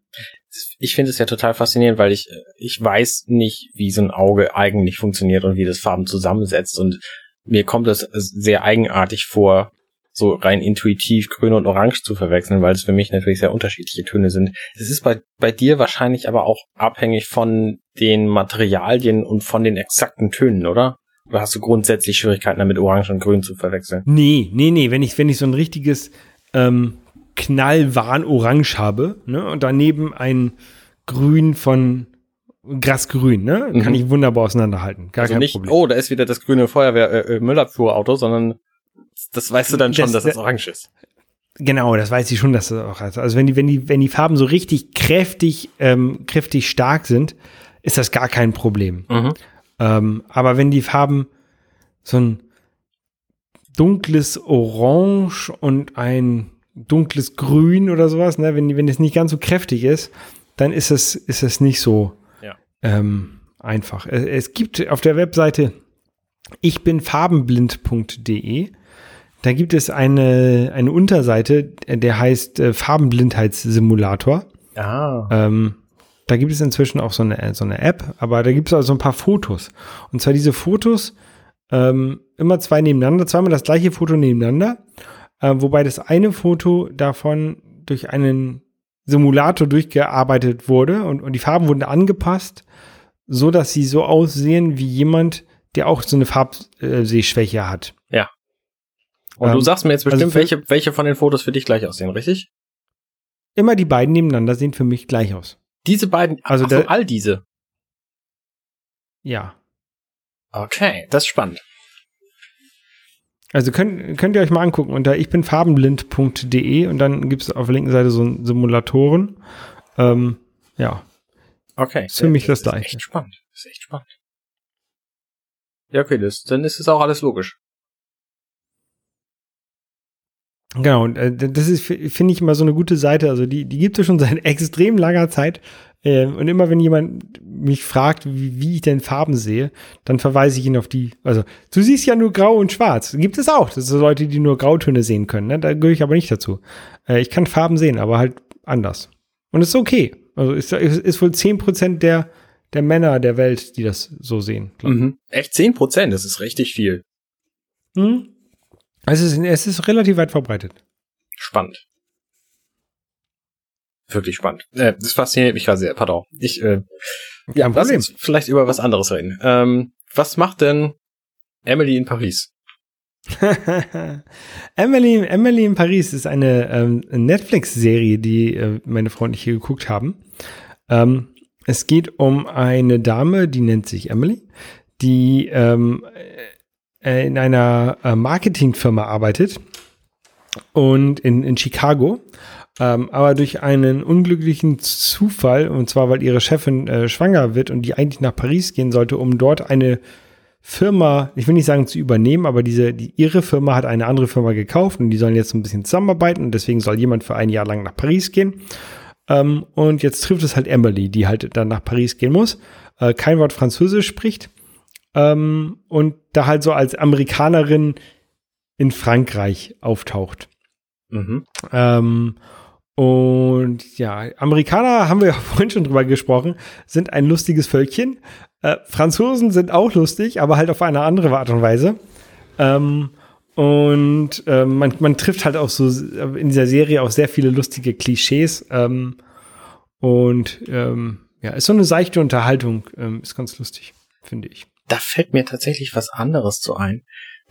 Ich finde es ja total faszinierend, weil ich, äh, ich weiß nicht, wie so ein Auge eigentlich funktioniert und wie das Farben zusammensetzt. Und mir kommt es sehr eigenartig vor, so rein intuitiv grün und orange zu verwechseln, weil es für mich natürlich sehr unterschiedliche Töne sind. Es ist bei, bei dir wahrscheinlich aber auch abhängig von den Materialien und von den exakten Tönen, oder? Oder hast du grundsätzlich Schwierigkeiten damit, orange und grün zu verwechseln? Nee, nee, nee, wenn ich, wenn ich so ein richtiges ähm, knallwarn orange habe, ne, und daneben ein Grün von Grasgrün, ne, kann Mhm. ich wunderbar auseinanderhalten. Gar also kein nicht, Problem. oh, da ist wieder das grüne Feuerwehr äh, äh, Müllabfuhrauto, sondern das weißt du dann schon, Das- dass es orange ist. Genau, das weiß ich schon, dass das auch heißt. Also wenn die, wenn die, wenn die Farben so richtig kräftig, ähm, kräftig stark sind, ist das gar kein Problem. Mhm. Ähm, aber wenn die Farben so ein dunkles Orange und ein dunkles Grün oder sowas, ne, wenn, wenn es nicht ganz so kräftig ist, dann ist es, ist es nicht so Ja. ähm, einfach. Es, es gibt auf der Webseite ich bin farbenblind.de. Da gibt es eine, eine Unterseite, der heißt äh, Farbenblindheitssimulator. Ah. Ähm, da gibt es inzwischen auch so eine, so eine App, aber da gibt es also ein paar Fotos. Und zwar diese Fotos, ähm, immer zwei nebeneinander, zweimal das gleiche Foto nebeneinander, äh, wobei das eine Foto davon durch einen Simulator durchgearbeitet wurde und, und die Farben wurden angepasst, so dass sie so aussehen wie jemand, der auch so eine Farbsehschwäche hat. Und du ähm, sagst mir jetzt also bestimmt, für- welche, welche von den Fotos für dich gleich aussehen, richtig? Immer die beiden nebeneinander sehen für mich gleich aus. Diese beiden, Also ach so, all diese. Ja. Okay, das ist spannend. Also könnt, könnt ihr euch mal angucken unter ich bin farbenblind.de und dann gibt es auf der linken Seite so Simulatoren. Ähm, ja, Okay. Ist für mich das ist Gleiche. echt spannend. Das ist echt spannend. Ja, okay, das, dann ist es auch alles logisch. Genau. Und äh, das ist, finde ich, immer so eine gute Seite. Also die, die gibt es schon seit extrem langer Zeit. Ähm, und immer wenn jemand mich fragt, wie, wie ich denn Farben sehe, dann verweise ich ihn auf die. Also du siehst ja nur Grau und Schwarz. Gibt es auch. Das sind Leute, die nur Grautöne sehen können. Ne? Da gehöre ich aber nicht dazu. Äh, ich kann Farben sehen, aber halt anders. Und es ist okay. Also ist, ist, wohl 10% der, der Männer der Welt, die das so sehen. Mhm. Echt 10 Prozent, das ist richtig viel. Hm? Also es ist, es ist relativ weit verbreitet. Spannend. Wirklich spannend. Äh, das fasziniert mich gerade sehr, pardon. Ich, äh, ja, Kein lass Problem. uns vielleicht über was anderes reden. Ähm, was macht denn Emily in Paris? Emily, Emily in Paris ist eine ähm, Netflix-Serie, die äh, meine Freunde hier geguckt haben. Ähm, es geht um eine Dame, die nennt sich Emily, die ähm, äh, in einer äh, Marketingfirma arbeitet und in, in Chicago. Ähm, aber durch einen unglücklichen Zufall, und zwar weil ihre Chefin äh, schwanger wird und die eigentlich nach Paris gehen sollte, um dort eine Firma, ich will nicht sagen zu übernehmen, aber diese, die, ihre Firma hat eine andere Firma gekauft und die sollen jetzt ein bisschen zusammenarbeiten und deswegen soll jemand für ein Jahr lang nach Paris gehen. Ähm, und jetzt trifft es halt Emily, die halt dann nach Paris gehen muss, äh, kein Wort Französisch spricht ähm, und da halt so als Amerikanerin in Frankreich auftaucht. Mhm. Ähm, Und ja, Amerikaner haben wir ja vorhin schon drüber gesprochen, sind ein lustiges Völkchen. Äh, Franzosen sind auch lustig, aber halt auf eine andere Art und Weise. Ähm, und äh, man, man trifft halt auch so in dieser Serie auch sehr viele lustige Klischees. Ähm, und ähm, ja, ist so eine seichte Unterhaltung, ähm, ist ganz lustig, finde ich. Da fällt mir tatsächlich was anderes zu ein.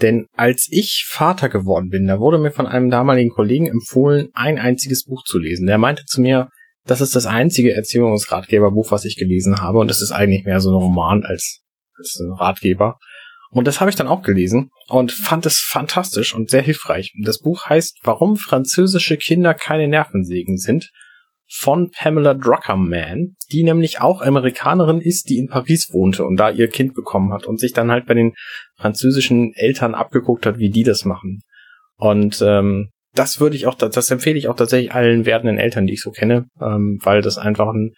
Denn als ich Vater geworden bin, da wurde mir von einem damaligen Kollegen empfohlen, ein einziges Buch zu lesen. Der meinte zu mir, das ist das einzige Erziehungsratgeberbuch, was ich gelesen habe. Und das ist eigentlich mehr so ein Roman als, als ein Ratgeber. Und das habe ich dann auch gelesen und fand es fantastisch und sehr hilfreich. Das Buch heißt Warum französische Kinder keine Nervensägen sind von Pamela Druckerman, die nämlich auch Amerikanerin ist, die in Paris wohnte und da ihr Kind bekommen hat und sich dann halt bei den französischen Eltern abgeguckt hat, wie die das machen. Und ähm, das würde ich auch, das empfehle ich auch tatsächlich allen werdenden Eltern, die ich so kenne, ähm, weil das einfach ein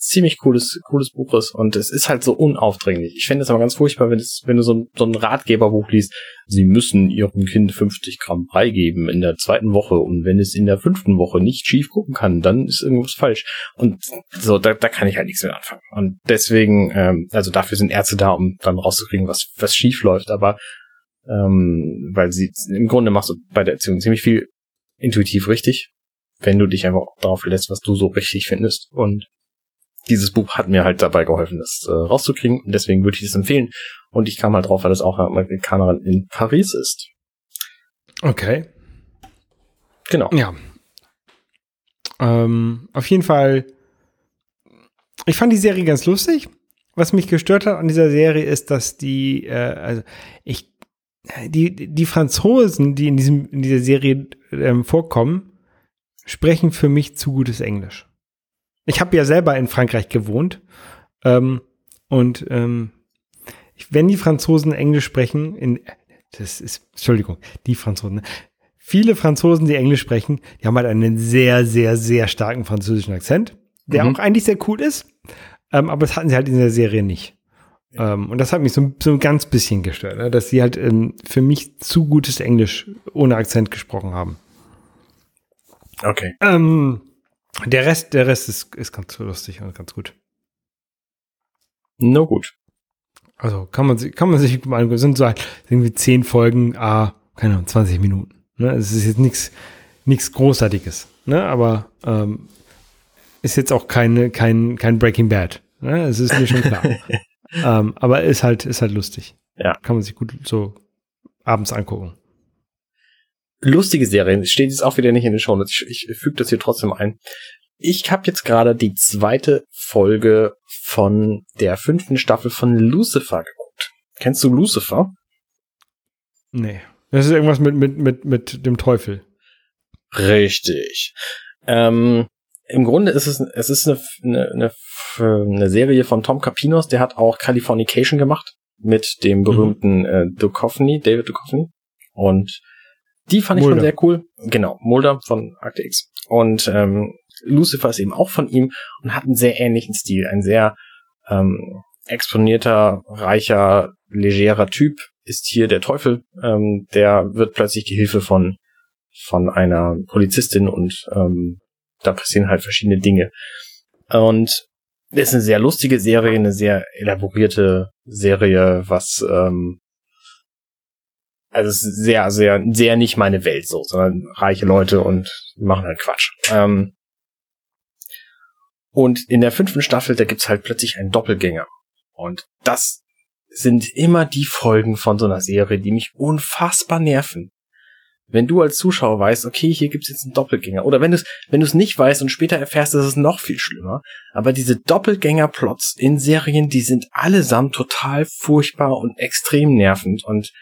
ziemlich cooles, cooles Buch ist und es ist halt so unaufdringlich. Ich finde es aber ganz furchtbar, wenn, es, wenn du so ein, so ein Ratgeberbuch liest. Sie müssen ihrem Kind 50 Gramm Brei geben in der zweiten Woche und wenn es in der fünften Woche nicht schief gucken kann, dann ist irgendwas falsch. Und so, da, da kann ich halt nichts mehr anfangen. Und deswegen, ähm, also dafür sind Ärzte da, um dann rauszukriegen, was, was schief läuft. Aber ähm, weil sie im Grunde machst du bei der Erziehung ziemlich viel intuitiv richtig, wenn du dich einfach darauf verlässt, was du so richtig findest. Und dieses Buch hat mir halt dabei geholfen, das äh, rauszukriegen. Und deswegen würde ich es empfehlen. Und ich kam halt drauf, weil es auch eine Amerikanerin in Paris ist. Okay. Genau. Ja. Ähm, auf jeden Fall. Ich fand die Serie ganz lustig. Was mich gestört hat an dieser Serie ist, dass die, äh, also ich, die, die Franzosen, die in diesem, in dieser Serie ähm, vorkommen, sprechen für mich zu gutes Englisch. Ich habe ja selber in Frankreich gewohnt. Ähm, und ähm, wenn die Franzosen Englisch sprechen, in, das ist, Entschuldigung, die Franzosen, ne? viele Franzosen, die Englisch sprechen, die haben halt einen sehr, sehr, sehr starken französischen Akzent, der mhm. auch eigentlich sehr cool ist. Ähm, aber das hatten sie halt in der Serie nicht. Ja. Ähm, und das hat mich so, so ein ganz bisschen gestört, ne? dass sie halt ähm, für mich zu gutes Englisch ohne Akzent gesprochen haben. Okay. Ähm, der Rest, der Rest ist, ist ganz lustig und ganz gut. No gut. Also kann man sich, kann man sich mal angucken. Sind so halt irgendwie zehn Folgen, ah, keine Ahnung, 20 Minuten. Ne? Es ist jetzt nichts, nichts Großartiges. Ne? Aber ähm, ist jetzt auch keine, kein, kein Breaking Bad. Ne? Es ist mir schon klar. ähm, aber ist halt, ist halt lustig. Ja. Kann man sich gut so abends angucken lustige Serien. Steht jetzt auch wieder nicht in den Show Ich, ich füge das hier trotzdem ein. Ich habe jetzt gerade die zweite Folge von der fünften Staffel von Lucifer geguckt. Kennst du Lucifer? Nee. Das ist irgendwas mit, mit, mit, mit dem Teufel. Richtig. Ähm, Im Grunde ist es, es ist eine, eine, eine, Serie von Tom Capinos, der hat auch Californication gemacht mit dem mhm. berühmten mhm. äh, Duchovny, David Duchovny. Und die fand ich Mulder. schon sehr cool. Genau, Mulder von Akte X. Und ähm, Lucifer ist eben auch von ihm und hat einen sehr ähnlichen Stil. Ein sehr ähm, exponierter, reicher, legerer Typ ist hier der Teufel. Ähm, der wird plötzlich die Hilfe von, von einer Polizistin und ähm, da passieren halt verschiedene Dinge. Und es ist eine sehr lustige Serie, eine sehr elaborierte Serie, was ähm, also sehr, sehr, sehr nicht meine Welt so, sondern reiche Leute und machen halt Quatsch. Ähm, und in der fünften Staffel, da gibt's halt plötzlich einen Doppelgänger. Und das sind immer die Folgen von so einer Serie, die mich unfassbar nerven. Wenn du als Zuschauer weißt, okay, hier gibt's jetzt einen Doppelgänger. Oder wenn du es wenn du's nicht weißt und später erfährst, ist es noch viel schlimmer. Aber diese Doppelgänger-Plots in Serien, die sind allesamt total furchtbar und extrem nervend. Und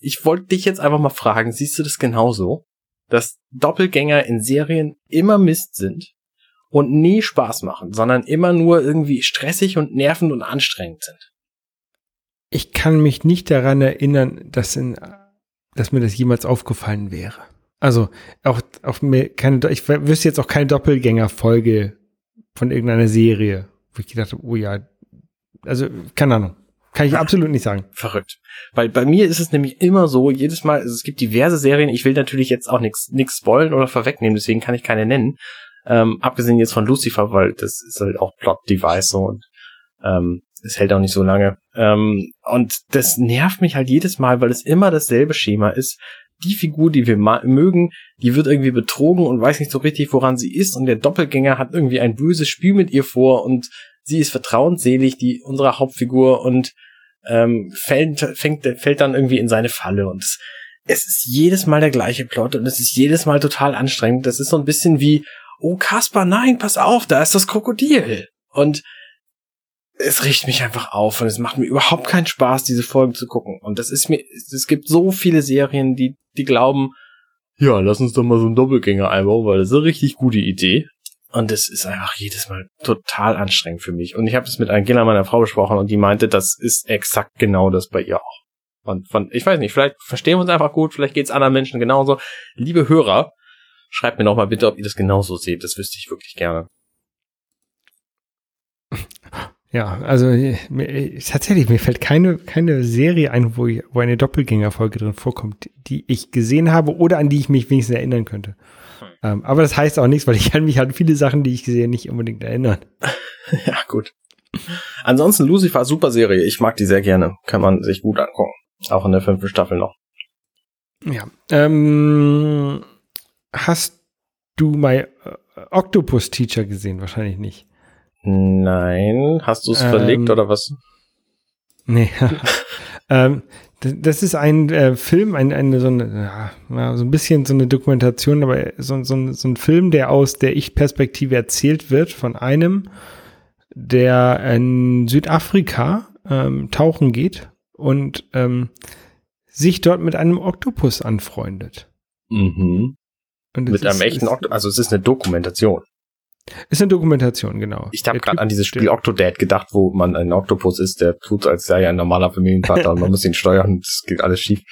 ich wollte dich jetzt einfach mal fragen, siehst du das genauso? Dass Doppelgänger in Serien immer Mist sind und nie Spaß machen, sondern immer nur irgendwie stressig und nervend und anstrengend sind. Ich kann mich nicht daran erinnern, dass, in, dass mir das jemals aufgefallen wäre. Also auch, auch mir keine, ich wüsste jetzt auch keine Doppelgänger-Folge von irgendeiner Serie, wo ich gedacht habe, oh ja, also keine Ahnung. Kann ich absolut nicht sagen. Verrückt. Weil bei mir ist es nämlich immer so, jedes Mal, also es gibt diverse Serien, ich will natürlich jetzt auch nichts nix spoilen oder vorwegnehmen, deswegen kann ich keine nennen. Ähm, abgesehen jetzt von Lucifer, weil das ist halt auch Plot-Device so und ähm, es hält auch nicht so lange. Ähm, und das nervt mich halt jedes Mal, weil es immer dasselbe Schema ist. Die Figur, die wir mögen, die wird irgendwie betrogen und weiß nicht so richtig, woran sie ist. Und der Doppelgänger hat irgendwie ein böses Spiel mit ihr vor und sie ist vertrauensselig, die unsere Hauptfigur und ähm, fällt, fängt, fällt dann irgendwie in seine Falle. Und es, es ist jedes Mal der gleiche Plot und es ist jedes Mal total anstrengend. Das ist so ein bisschen wie, oh Kaspar, nein, pass auf, da ist das Krokodil. Und es riecht mich einfach auf und es macht mir überhaupt keinen Spaß, diese Folgen zu gucken. Und das ist mir, es gibt so viele Serien, die, die glauben, ja, lass uns doch mal so einen Doppelgänger einbauen, weil das ist eine richtig gute Idee. Und es ist einfach jedes Mal total anstrengend für mich. Und ich habe das mit Angela, meiner Frau, besprochen und die meinte, das ist exakt genau das bei ihr auch. Und von, ich weiß nicht, vielleicht verstehen wir uns einfach gut, vielleicht geht's anderen Menschen genauso. Liebe Hörer, schreibt mir noch mal bitte, ob ihr das genauso seht. Das wüsste ich wirklich gerne. Ja, also tatsächlich, mir fällt keine, keine Serie ein, wo, ich, wo eine Doppelgängerfolge drin vorkommt, die ich gesehen habe oder an die ich mich wenigstens erinnern könnte. Hm. Ähm, aber das heißt auch nichts, weil ich kann mich an viele Sachen, die ich gesehen nicht unbedingt erinnern. ja, gut. Ansonsten Lucifer, super Serie. Ich mag die sehr gerne. Kann man sich gut angucken. Auch in der fünften Staffel noch. Ja. Ähm, hast du My Octopus Teacher gesehen? Wahrscheinlich nicht. Nein. Hast du es ähm, verlegt oder was? Nee. ähm, das ist ein äh, Film, ein, eine, so, eine, ja, so ein bisschen so eine Dokumentation, aber so, so, so ein Film, der aus der Ich-Perspektive erzählt wird von einem, der in Südafrika ähm, tauchen geht und ähm, sich dort mit einem Oktopus anfreundet. Mhm. mit einem echten Oktopus, also es ist eine Dokumentation. Ist eine Dokumentation, genau. Ich habe gerade an dieses Spiel Octodad gedacht, wo man ein Oktopus ist, der tut, als sei er ein normaler Familienvater und man muss ihn steuern, das geht alles schief.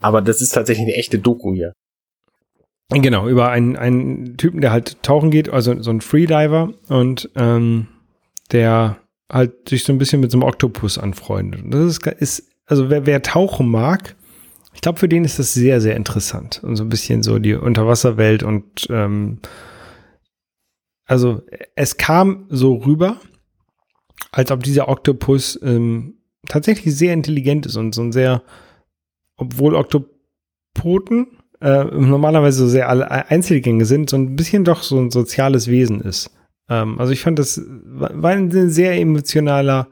Aber das ist tatsächlich eine echte Doku hier. Genau, über einen, einen Typen, der halt tauchen geht, also so ein Freediver und ähm, der halt sich so ein bisschen mit so einem Oktopus anfreundet. Und das ist, ist also wer, wer tauchen mag, ich glaube, für den ist das sehr, sehr interessant. Und so ein bisschen so die Unterwasserwelt und ähm, also es kam so rüber, als ob dieser Oktopus ähm, tatsächlich sehr intelligent ist und so ein sehr, obwohl Oktopoten äh, normalerweise so sehr Einzelgänge sind, so ein bisschen doch so ein soziales Wesen ist. Ähm, also ich fand das war ein sehr emotionaler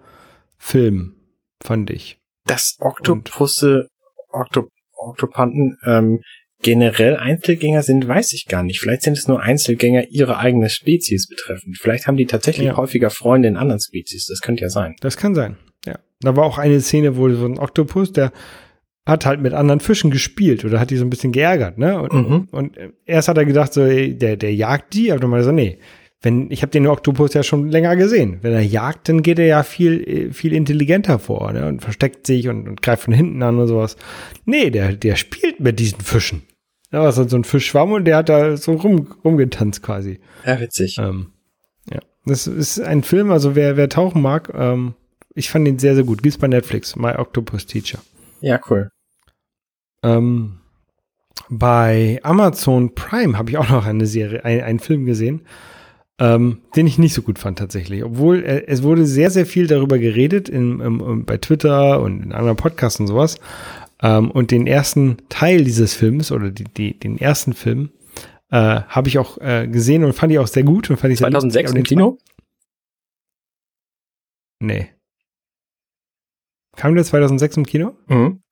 Film, fand ich. Das Oktopusse, Oktop Oktopanten ähm, generell Einzelgänger sind, weiß ich gar nicht. Vielleicht sind es nur Einzelgänger ihrer eigenen Spezies betreffend. Vielleicht haben die tatsächlich ja. häufiger Freunde in anderen Spezies. Das könnte ja sein. Das kann sein. Ja. Da war auch eine Szene, wo so ein Oktopus, der hat halt mit anderen Fischen gespielt oder hat die so ein bisschen geärgert, ne? Und, mhm. und erst hat er gedacht, so, der, der jagt die, aber dann mal so, nee, wenn, ich habe den Oktopus ja schon länger gesehen. Wenn er jagt, dann geht er ja viel, viel intelligenter vor, ne? Und versteckt sich und, und greift von hinten an und sowas. Nee, der, der spielt mit diesen Fischen. Ja, was halt so ein Fischschwamm und der hat da so rum, rumgetanzt quasi. Ja, witzig. Ähm, ja, das ist ein Film, also wer, wer tauchen mag, ähm, ich fand ihn sehr, sehr gut. Gibt's bei Netflix, My Octopus Teacher. Ja, cool. Ähm, bei Amazon Prime habe ich auch noch eine Serie, ein, einen Film gesehen, ähm, den ich nicht so gut fand tatsächlich. Obwohl äh, es wurde sehr, sehr viel darüber geredet in, in, bei Twitter und in anderen Podcasts und sowas. Ähm, und den ersten Teil dieses Films oder die, die, den ersten Film äh, habe ich auch äh, gesehen und fand ich auch sehr gut und fand ich 2006 im Kino? Nee. Kam der 2006 im Kino? Mhm.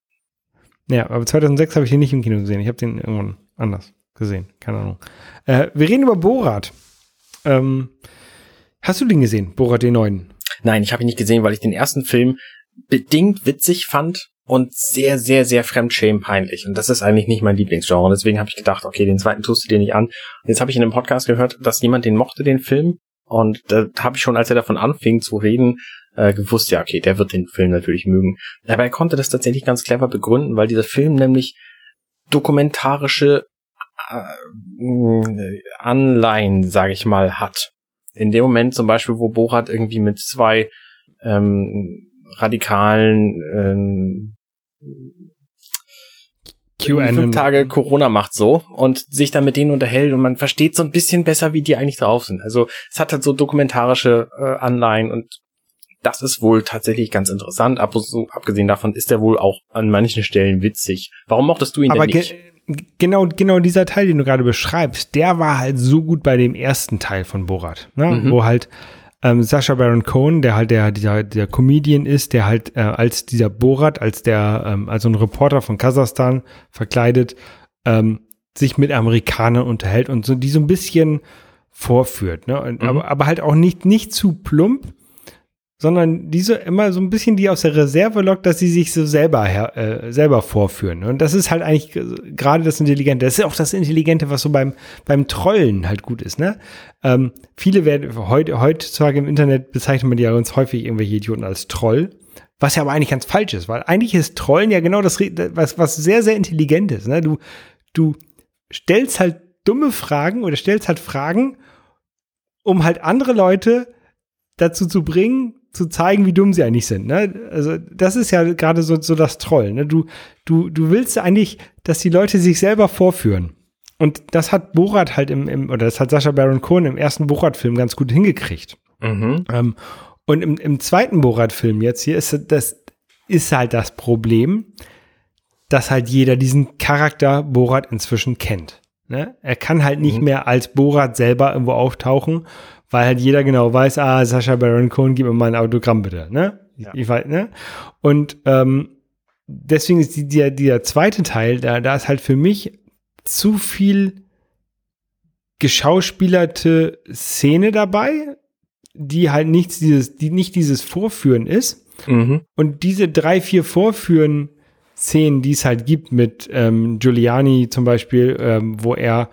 Ja, aber 2006 habe ich den nicht im Kino gesehen. Ich habe den irgendwann anders gesehen. Keine Ahnung. Äh, wir reden über Borat. Ähm, hast du den gesehen, Borat den neuen? Nein, ich habe ihn nicht gesehen, weil ich den ersten Film bedingt witzig fand und sehr, sehr, sehr fremdschämen peinlich. Und das ist eigentlich nicht mein Lieblingsgenre. Deswegen habe ich gedacht, okay, den zweiten tust du dir nicht an. Und jetzt habe ich in einem Podcast gehört, dass jemand den mochte, den Film. Und da habe ich schon, als er davon anfing zu reden, äh, gewusst, ja, okay, der wird den Film natürlich mögen. Aber er konnte das tatsächlich ganz clever begründen, weil dieser Film nämlich dokumentarische äh, Anleihen, sage ich mal, hat. In dem Moment zum Beispiel, wo Borat irgendwie mit zwei ähm, radikalen ähm, QAnon. fünf Tage Corona macht so und sich dann mit denen unterhält und man versteht so ein bisschen besser, wie die eigentlich drauf sind. Also es hat halt so dokumentarische äh, Anleihen und das ist wohl tatsächlich ganz interessant. Ab, so, abgesehen davon ist er wohl auch an manchen Stellen witzig. Warum mochtest du ihn Aber denn ge nicht? genau, genau dieser Teil, den du gerade beschreibst, der war halt so gut bei dem ersten Teil von Borat, ne? Mhm. wo halt ähm, Sacha Baron Cohen, der halt der, der, der Comedian ist, der halt äh, als dieser Borat, als der, ähm, als so ein Reporter von Kasachstan verkleidet, ähm, sich mit Amerikanern unterhält und so die so ein bisschen vorführt, ne? Und, Mhm. aber, aber halt auch nicht, nicht zu plump, sondern diese immer so ein bisschen die aus der Reserve lockt, dass sie sich so selber her, äh, selber vorführen. Und das ist halt eigentlich gerade das Intelligente. Das ist auch das Intelligente, was so beim beim Trollen halt gut ist. Ne? Ähm, viele werden heute heutzutage im Internet bezeichnet man ja ganz häufig irgendwelche Idioten als Troll. Was ja aber eigentlich ganz falsch ist, weil eigentlich ist Trollen ja genau das, was, was sehr, sehr intelligent ist. Ne? Du, du stellst halt dumme Fragen oder stellst halt Fragen, um halt andere Leute dazu zu bringen, zu zeigen, wie dumm sie eigentlich sind. Ne? Also das ist ja gerade so, so das Troll. Ne? Du, du, du willst eigentlich, dass die Leute sich selber vorführen. Und das hat Borat halt im, im oder das hat Sascha Baron Cohen im ersten Borat-Film ganz gut hingekriegt. Mhm. Ähm, und im, im zweiten Borat-Film jetzt hier ist das ist halt das Problem, dass halt jeder diesen Charakter Borat inzwischen kennt. Ne? Er kann halt nicht Mhm. mehr als Borat selber irgendwo auftauchen, weil halt jeder genau weiß, ah, Sascha Baron Cohen, gib mir mal ein Autogramm bitte. Ne? Ja. Ich weiß, ne? Und ähm, deswegen ist die, der, der zweite Teil, da, da ist halt für mich zu viel geschauspielerte Szene dabei, die halt nichts dieses, die nicht dieses Vorführen ist. Mhm. Und diese drei, vier Vorführen-Szenen, die es halt gibt mit ähm, Giuliani zum Beispiel, ähm, wo er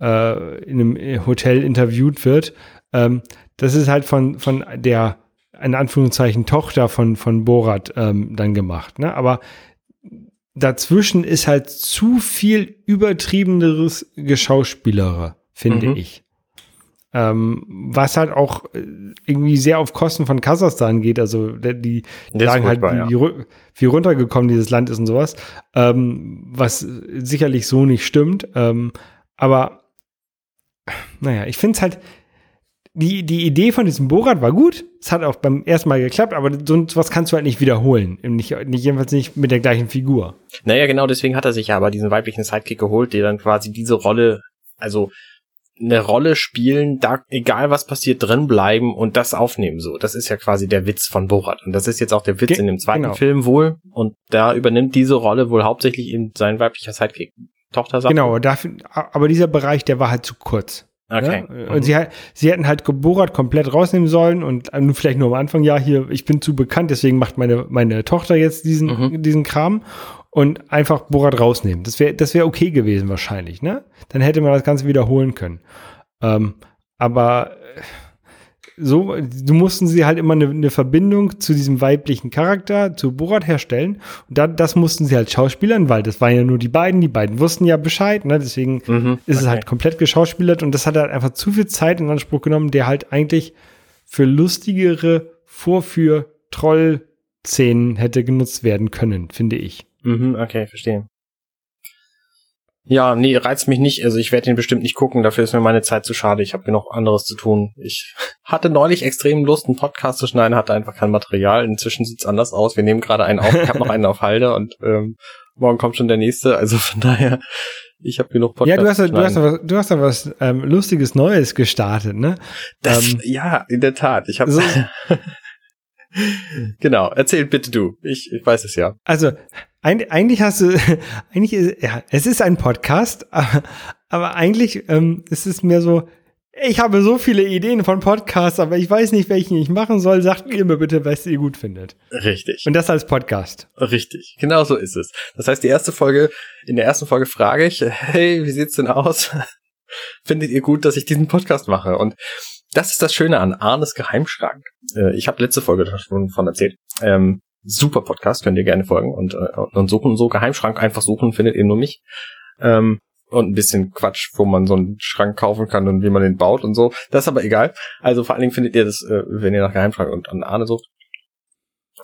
äh, in einem Hotel interviewt wird, ähm, das ist halt von, von der, in Anführungszeichen, Tochter von, von Borat ähm, dann gemacht. Ne? Aber dazwischen ist halt zu viel übertriebeneres Geschauspielere, finde Mhm. ich. Ähm, was halt auch äh, irgendwie sehr auf Kosten von Kasachstan geht. Also die ist sagen halt, wie, wie runtergekommen dieses Land ist und sowas. Ähm, was sicherlich so nicht stimmt. Ähm, aber naja, ich finde es halt, die, die Idee von diesem Borat war gut. Es hat auch beim ersten Mal geklappt, aber sonst was kannst du halt nicht wiederholen. Nicht, nicht jedenfalls nicht mit der gleichen Figur. Naja, genau, deswegen hat er sich ja aber diesen weiblichen Sidekick geholt, der dann quasi diese Rolle, also eine Rolle spielen, da egal was passiert, drin bleiben und das aufnehmen so. Das ist ja quasi der Witz von Borat. Und das ist jetzt auch der Witz Ge- in dem zweiten genau. Film wohl. Und da übernimmt diese Rolle wohl hauptsächlich eben sein weiblicher Sidekick. Tochter sagt. Genau, dafür, aber dieser Bereich, der war halt zu kurz. Okay. Ne? Und sie, hat- sie hätten halt Borat komplett rausnehmen sollen und äh, vielleicht nur am Anfang, ja, hier, ich bin zu bekannt, deswegen macht meine, meine Tochter jetzt diesen, Mhm. diesen Kram und einfach Borat rausnehmen. Das wäre das wäre okay gewesen wahrscheinlich, ne? Dann hätte man das Ganze wiederholen können. Ähm, aber äh, so, du mussten sie halt immer eine, eine Verbindung zu diesem weiblichen Charakter, zu Borat herstellen. Und da, das mussten sie halt schauspielern, weil das waren ja nur die beiden, die beiden wussten ja Bescheid, ne? Deswegen Mhm. ist es halt komplett geschauspielert und das hat halt einfach zu viel Zeit in Anspruch genommen, der halt eigentlich für lustigere Vorführ-Troll-Szenen hätte genutzt werden können, finde ich. Mhm, okay, verstehe. Ja, nee, reizt mich nicht. Also ich werde den bestimmt nicht gucken. Dafür ist mir meine Zeit zu schade. Ich habe genug anderes zu tun. Ich hatte neulich extrem Lust, einen Podcast zu schneiden, hatte einfach kein Material. Inzwischen sieht's anders aus. Wir nehmen gerade einen auf. Ich habe noch einen auf Halde und ähm, morgen kommt schon der nächste. Also von daher, ich habe genug ja, Podcasts du hast, ja- du hast, da was, du hast da was ähm, Lustiges Neues gestartet, ne? Das, ähm, ja, in der Tat. Ich habe so- genau. Erzähl bitte du. Ich, ich weiß es ja. Also, eig- eigentlich hast du, eigentlich ist, ja, es ist ein Podcast, aber, aber eigentlich ähm, ist es mehr so, ich habe so viele Ideen von Podcasts, aber ich weiß nicht, welchen ich machen soll. Sagt mir immer bitte, was ihr gut findet. Richtig. Und das als Podcast. Richtig, genau so ist es. Das heißt, die erste Folge, in der ersten Folge frage ich, hey, wie sieht's denn aus? Findet ihr gut, dass ich diesen Podcast mache? Und das ist das Schöne an Arnes Geheimschrank. Äh, ich habe letzte Folge schon von erzählt. Ähm, super Podcast, könnt ihr gerne folgen und, äh, und suchen so Geheimschrank einfach suchen, findet ihr nur mich. Ähm, und ein bisschen Quatsch, wo man so einen Schrank kaufen kann und wie man den baut und so. Das ist aber egal. Also vor allen Dingen findet ihr das, äh, wenn ihr nach Geheimschrank und an Arne sucht.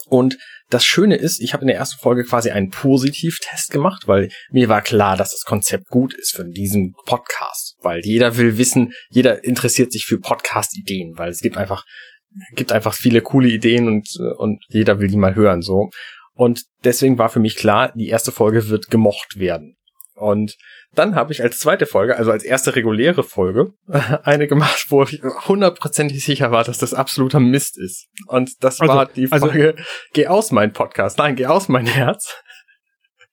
Und das Schöne ist, ich habe in der ersten Folge quasi einen Positivtest gemacht, weil mir war klar, dass das Konzept gut ist für diesen Podcast, weil jeder will wissen, jeder interessiert sich für Podcast-Ideen, weil es gibt einfach gibt einfach viele coole Ideen und und jeder will die mal hören so. Und deswegen war für mich klar, die erste Folge wird gemocht werden. Und dann habe ich als zweite Folge, also als erste reguläre Folge, eine gemacht, wo ich hundertprozentig sicher war, dass das absoluter Mist ist. Und das also, war die also Folge also, Geh aus mein Podcast. Nein, geh aus mein Herz.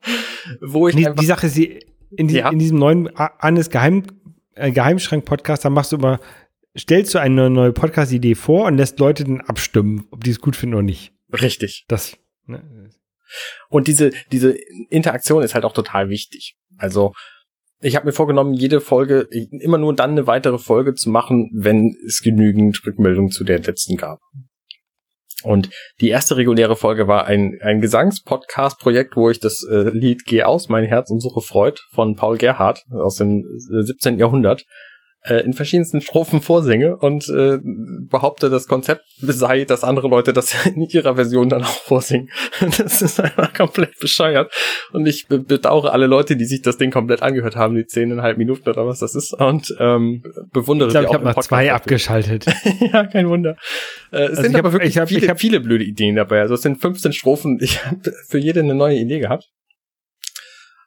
wo ich die, die Sache ist, in, die, ja. in diesem neuen Annes Geheim, äh, Geheimschrank-Podcast, da machst du immer, stellst du eine neue Podcast-Idee vor und lässt Leute dann abstimmen, ob die es gut finden oder nicht. Richtig. Das. Ne? Und diese, diese Interaktion ist halt auch total wichtig. Also ich habe mir vorgenommen, jede Folge, immer nur dann eine weitere Folge zu machen, wenn es genügend Rückmeldungen zu der letzten gab. Und die erste reguläre Folge war ein, ein Gesangspodcast-Projekt, wo ich das äh, Lied Geh aus, mein Herz und suche Freud von Paul Gerhardt aus dem 17. Jahrhundert äh, in verschiedensten Strophen vorsinge und äh, behaupte, das Konzept sei, dass andere Leute das in ihrer Version dann auch vorsingen. Das ist einfach komplett bescheuert. Und ich bedauere alle Leute, die sich das Ding komplett angehört haben, die zehneinhalb Minuten oder was das ist, und ähm, bewundere ich glaub, die auch. Ich habe mal zwei dafür. abgeschaltet. ja, kein Wunder. Äh, es also sind aber hab, wirklich ich hab, viele, ich hab, viele blöde Ideen dabei. Also es sind 15 Strophen. Ich habe für jede eine neue Idee gehabt.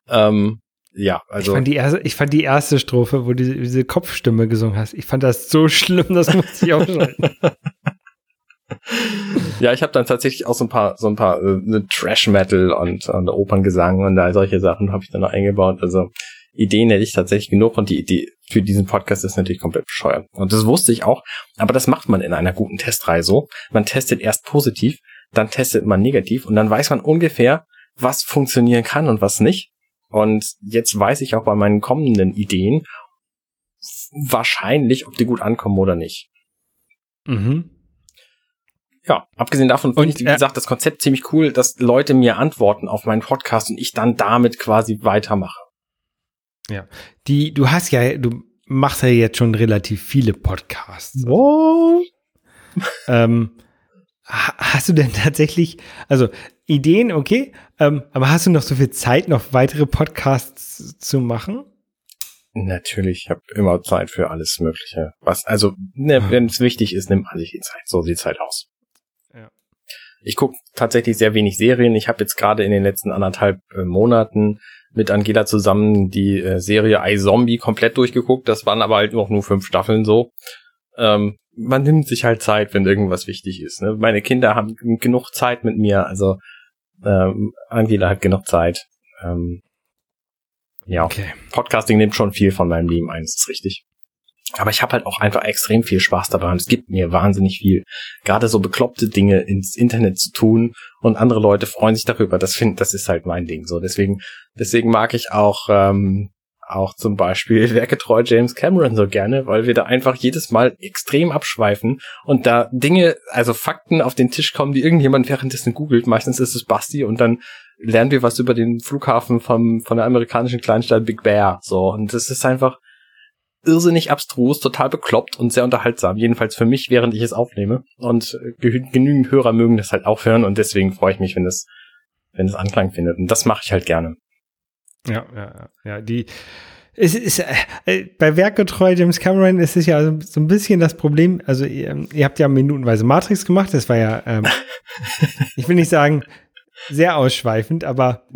Ähm, ja, also. Ich fand die erste, ich fand die erste Strophe, wo du diese, diese Kopfstimme gesungen hast. Ich fand das so schlimm, das musste ich ausschalten. ja, ich habe dann tatsächlich auch so ein paar, so ein paar äh, ne Trash Metal und, und Operngesang und all solche Sachen habe ich dann noch eingebaut. Also Ideen hätte ich tatsächlich genug und die Idee für diesen Podcast ist natürlich komplett bescheuert. Und das wusste ich auch, aber das macht man in einer guten Testreihe so. Man testet erst positiv, dann testet man negativ und dann weiß man ungefähr, was funktionieren kann und was nicht. Und jetzt weiß ich auch bei meinen kommenden Ideen wahrscheinlich, ob die gut ankommen oder nicht. Mhm. Ja, abgesehen davon finde ich, wie äh, gesagt, das Konzept ziemlich cool, dass Leute mir antworten auf meinen Podcast und ich dann damit quasi weitermache. Ja, die, du hast ja, du machst ja jetzt schon relativ viele Podcasts. What? ähm, hast du denn tatsächlich, also Ideen, okay, ähm, aber hast du noch so viel Zeit, noch weitere Podcasts zu machen? Natürlich, ich habe immer Zeit für alles Mögliche. Was, also, ne, ah. wenn es wichtig ist, nimm alle die Zeit. So sieht's halt aus. Ja. Ich gucke tatsächlich sehr wenig Serien. Ich habe jetzt gerade in den letzten anderthalb äh, Monaten mit Angela zusammen die äh, Serie iZombie komplett durchgeguckt. Das waren aber halt auch nur fünf Staffeln so. Ähm, man nimmt sich halt Zeit, wenn irgendwas wichtig ist. Ne? Meine Kinder haben genug Zeit mit mir, also ähm, Angela hat genug Zeit. Ähm, ja, okay. Podcasting nimmt schon viel von meinem Leben ein, das ist richtig. Aber ich habe halt auch einfach extrem viel Spaß dabei und es gibt mir wahnsinnig viel. Gerade so bekloppte Dinge ins Internet zu tun und andere Leute freuen sich darüber. Das finde, das ist halt mein Ding. So deswegen, deswegen mag ich auch ähm, auch zum Beispiel werketreu James Cameron so gerne, weil wir da einfach jedes Mal extrem abschweifen und da Dinge, also Fakten auf den Tisch kommen, die irgendjemand währenddessen googelt. Meistens ist es Basti und dann lernen wir was über den Flughafen vom, von der amerikanischen Kleinstadt Big Bear. So, und das ist einfach irrsinnig abstrus, total bekloppt und sehr unterhaltsam. Jedenfalls für mich, während ich es aufnehme. Und genügend Hörer mögen das halt auch hören und deswegen freue ich mich, wenn es, wenn es Anklang findet. Und das mache ich halt gerne. Ja, ja, ja. Die, es ist, äh, bei werkgetreu James Cameron ist es ja so, so ein bisschen das Problem, also ihr, ihr, habt ja minutenweise Matrix gemacht, das war ja, ähm, ich will nicht sagen, sehr ausschweifend, aber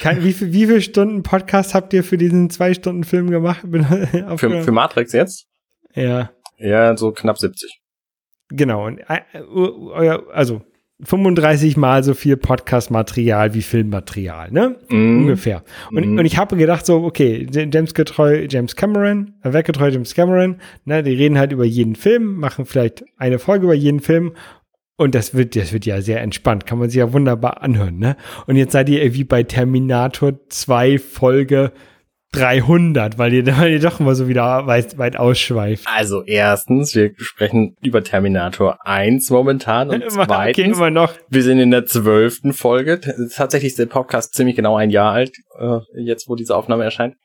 Kann, wie, viel, wie viele Stunden Podcast habt ihr für diesen zwei Stunden Film gemacht? für, für Matrix jetzt? Ja. Ja, so knapp 70. Genau, und äh, also 35 mal so viel Podcast-Material wie Filmmaterial, ne? Mm. Ungefähr. Und, mm. und ich habe gedacht so, okay, James getreu James Cameron, äh, weggetreu James Cameron, ne, die reden halt über jeden Film, machen vielleicht eine Folge über jeden Film und das wird, das wird ja sehr entspannt, kann man sich ja wunderbar anhören, ne? Und jetzt seid ihr irgendwie bei Terminator 2 Folge 300, weil ihr, weil ihr doch immer so wieder weit, weit ausschweift. Also erstens, wir sprechen über Terminator 1 momentan und zweitens, okay, immer noch. wir sind in der zwölften Folge. Tatsächlich ist der Podcast ziemlich genau ein Jahr alt, äh, jetzt wo diese Aufnahme erscheint.